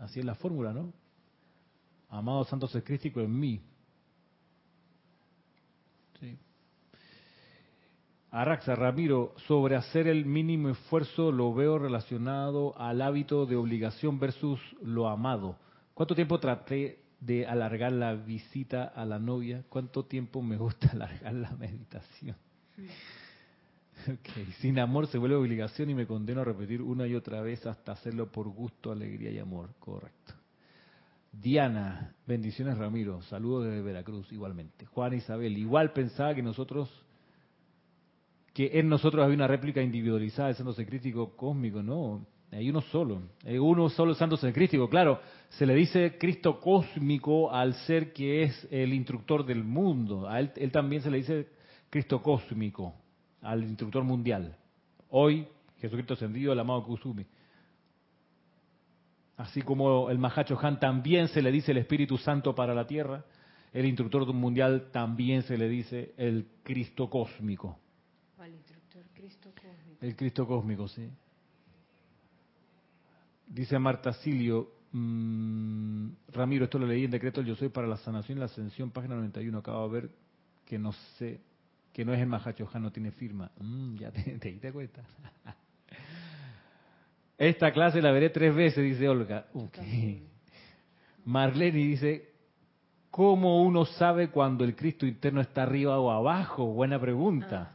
así es la fórmula, ¿no? Amado santo secrítico en mí. Sí. Araxa Ramiro, sobre hacer el mínimo esfuerzo lo veo relacionado al hábito de obligación versus lo amado. ¿Cuánto tiempo traté de alargar la visita a la novia, ¿cuánto tiempo me gusta *laughs* alargar la meditación? Okay. Sin amor se vuelve obligación y me condeno a repetir una y otra vez hasta hacerlo por gusto, alegría y amor. Correcto. Diana, bendiciones Ramiro, saludos desde Veracruz igualmente. Juan Isabel, igual pensaba que nosotros, que en nosotros había una réplica individualizada del santo crítico cósmico, no. Hay uno solo, hay uno solo santo crístico. Claro, se le dice Cristo cósmico al ser que es el instructor del mundo. A él, también se le dice Cristo cósmico, al instructor mundial. Hoy, Jesucristo ascendido, el amado Kusumi. Así como el Mahacho Han también se le dice el Espíritu Santo para la tierra, el instructor mundial también se le dice el Cristo cósmico. Al instructor Cristo cósmico. El Cristo cósmico, sí. Dice Marta Silio, mm, Ramiro, esto lo leí en decreto Yo Soy para la Sanación y la Ascensión, página 91. Acabo de ver que no sé, que no es el Mahachohan, no tiene firma. Mm, ya te, *laughs* te diste cuenta. Esta clase la veré tres veces, dice Olga. Okay. Marlene dice, ¿cómo uno sabe cuando el Cristo interno está arriba o abajo? Buena pregunta.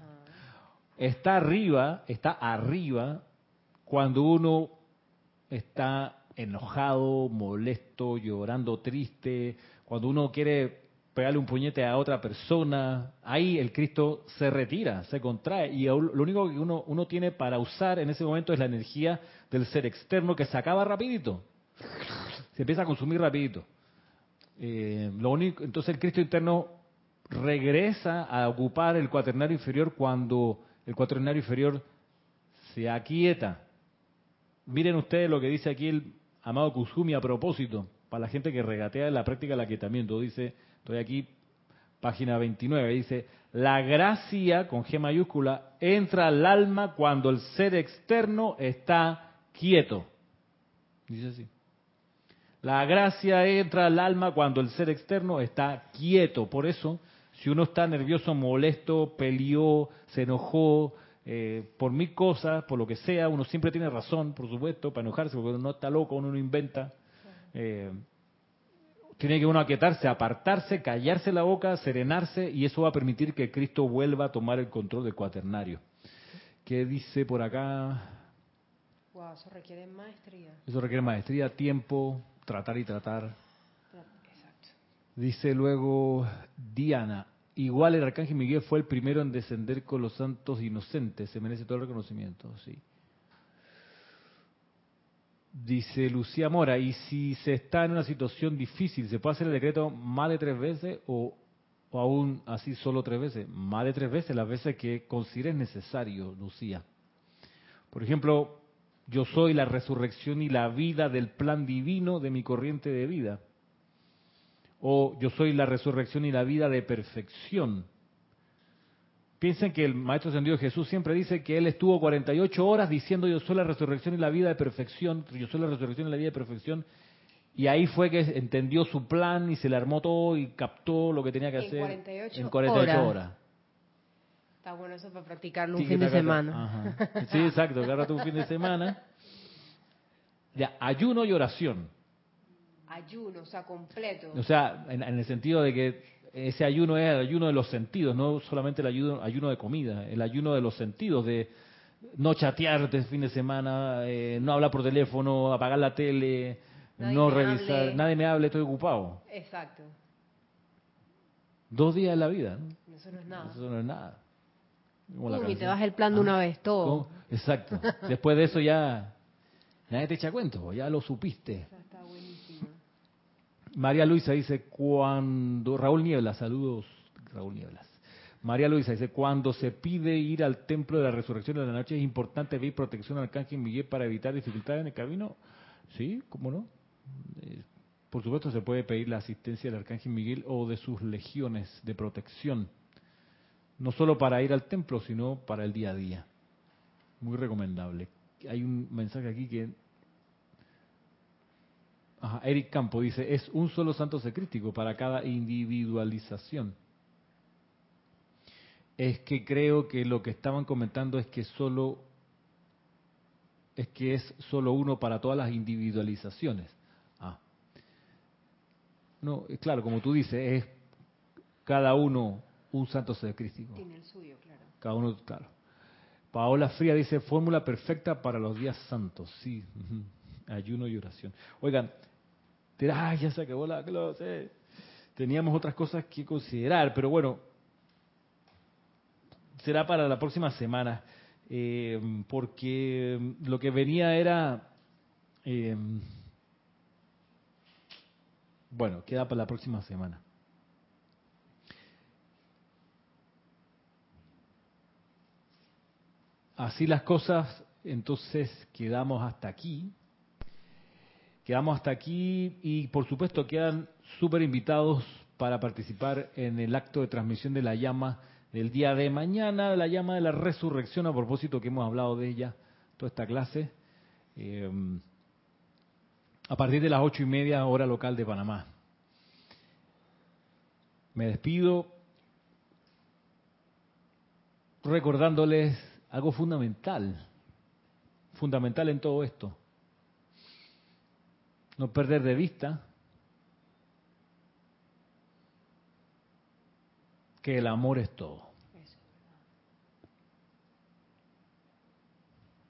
Está arriba, está arriba cuando uno está enojado, molesto, llorando, triste, cuando uno quiere pegarle un puñete a otra persona, ahí el Cristo se retira, se contrae y lo único que uno, uno tiene para usar en ese momento es la energía del ser externo que se acaba rapidito, se empieza a consumir rapidito. Eh, lo único, entonces el Cristo interno regresa a ocupar el cuaternario inferior cuando el cuaternario inferior se aquieta, Miren ustedes lo que dice aquí el amado Kusumi a propósito, para la gente que regatea la práctica del aquietamiento. Dice, estoy aquí, página 29, dice, la gracia, con G mayúscula, entra al alma cuando el ser externo está quieto. Dice así. La gracia entra al alma cuando el ser externo está quieto. Por eso, si uno está nervioso, molesto, peleó, se enojó, eh, por mil cosas, por lo que sea, uno siempre tiene razón, por supuesto, para enojarse, porque uno no está loco, uno no inventa. Eh, tiene que uno aquietarse, apartarse, callarse la boca, serenarse, y eso va a permitir que Cristo vuelva a tomar el control del cuaternario. ¿Qué dice por acá? Wow, eso requiere maestría. Eso requiere maestría, tiempo, tratar y tratar. Dice luego Diana, igual el arcángel Miguel fue el primero en descender con los santos inocentes, se merece todo el reconocimiento, sí. Dice Lucía Mora, ¿y si se está en una situación difícil, se puede hacer el decreto más de tres veces o, o aún así solo tres veces? Más de tres veces, las veces que consideres necesario, Lucía. Por ejemplo, yo soy la resurrección y la vida del plan divino de mi corriente de vida. O yo soy la resurrección y la vida de perfección. Piensen que el Maestro Ascendido Jesús siempre dice que Él estuvo 48 horas diciendo yo soy la resurrección y la vida de perfección, yo soy la resurrección y la vida de perfección. Y ahí fue que entendió su plan y se le armó todo y captó lo que tenía que En hacer 48 en 48 horas. horas. Está bueno eso para practicarlo un fin de agarra- semana. Ajá. Sí, exacto, agárrate un fin de semana. Ya, ayuno y oración. Ayuno, o sea, completo. O sea, en, en el sentido de que ese ayuno es el ayuno de los sentidos, no solamente el ayuno, ayuno de comida, el ayuno de los sentidos, de no chatear este fin de semana, eh, no hablar por teléfono, apagar la tele, Nadie no revisar, hable. nadie me hable, estoy ocupado. Exacto. Dos días de la vida, ¿no? Eso no es nada. Eso no es nada. Y te vas el plan de Ah, una vez, todo. ¿cómo? Exacto. Después de eso ya nadie te echa cuento, ya lo supiste. Buenísima. María Luisa dice, cuando, Raúl Niebla, saludos Raúl Nieblas. María Luisa dice, cuando se pide ir al templo de la resurrección de la noche, es importante pedir protección al arcángel Miguel para evitar dificultades en el camino. Sí, ¿cómo no? Eh, por supuesto se puede pedir la asistencia del arcángel Miguel o de sus legiones de protección. No solo para ir al templo, sino para el día a día. Muy recomendable. Hay un mensaje aquí que Ajá, Eric Campo dice, es un solo santo secrístico para cada individualización. Es que creo que lo que estaban comentando es que solo es que es solo uno para todas las individualizaciones. Ah. No, claro, como tú dices, es cada uno un santo secrístico. Tiene el suyo, claro. Cada uno, claro. Paola Fría dice, fórmula perfecta para los días santos. Sí. Ayuno y oración. Oigan, ay, ya se acabó la clase. Teníamos otras cosas que considerar, pero bueno, será para la próxima semana, eh, porque lo que venía era, eh, bueno, queda para la próxima semana. Así las cosas, entonces quedamos hasta aquí. Quedamos hasta aquí y por supuesto quedan súper invitados para participar en el acto de transmisión de la llama del día de mañana, la llama de la resurrección, a propósito que hemos hablado de ella toda esta clase, eh, a partir de las ocho y media hora local de Panamá. Me despido recordándoles algo fundamental, fundamental en todo esto. No perder de vista que el amor es todo.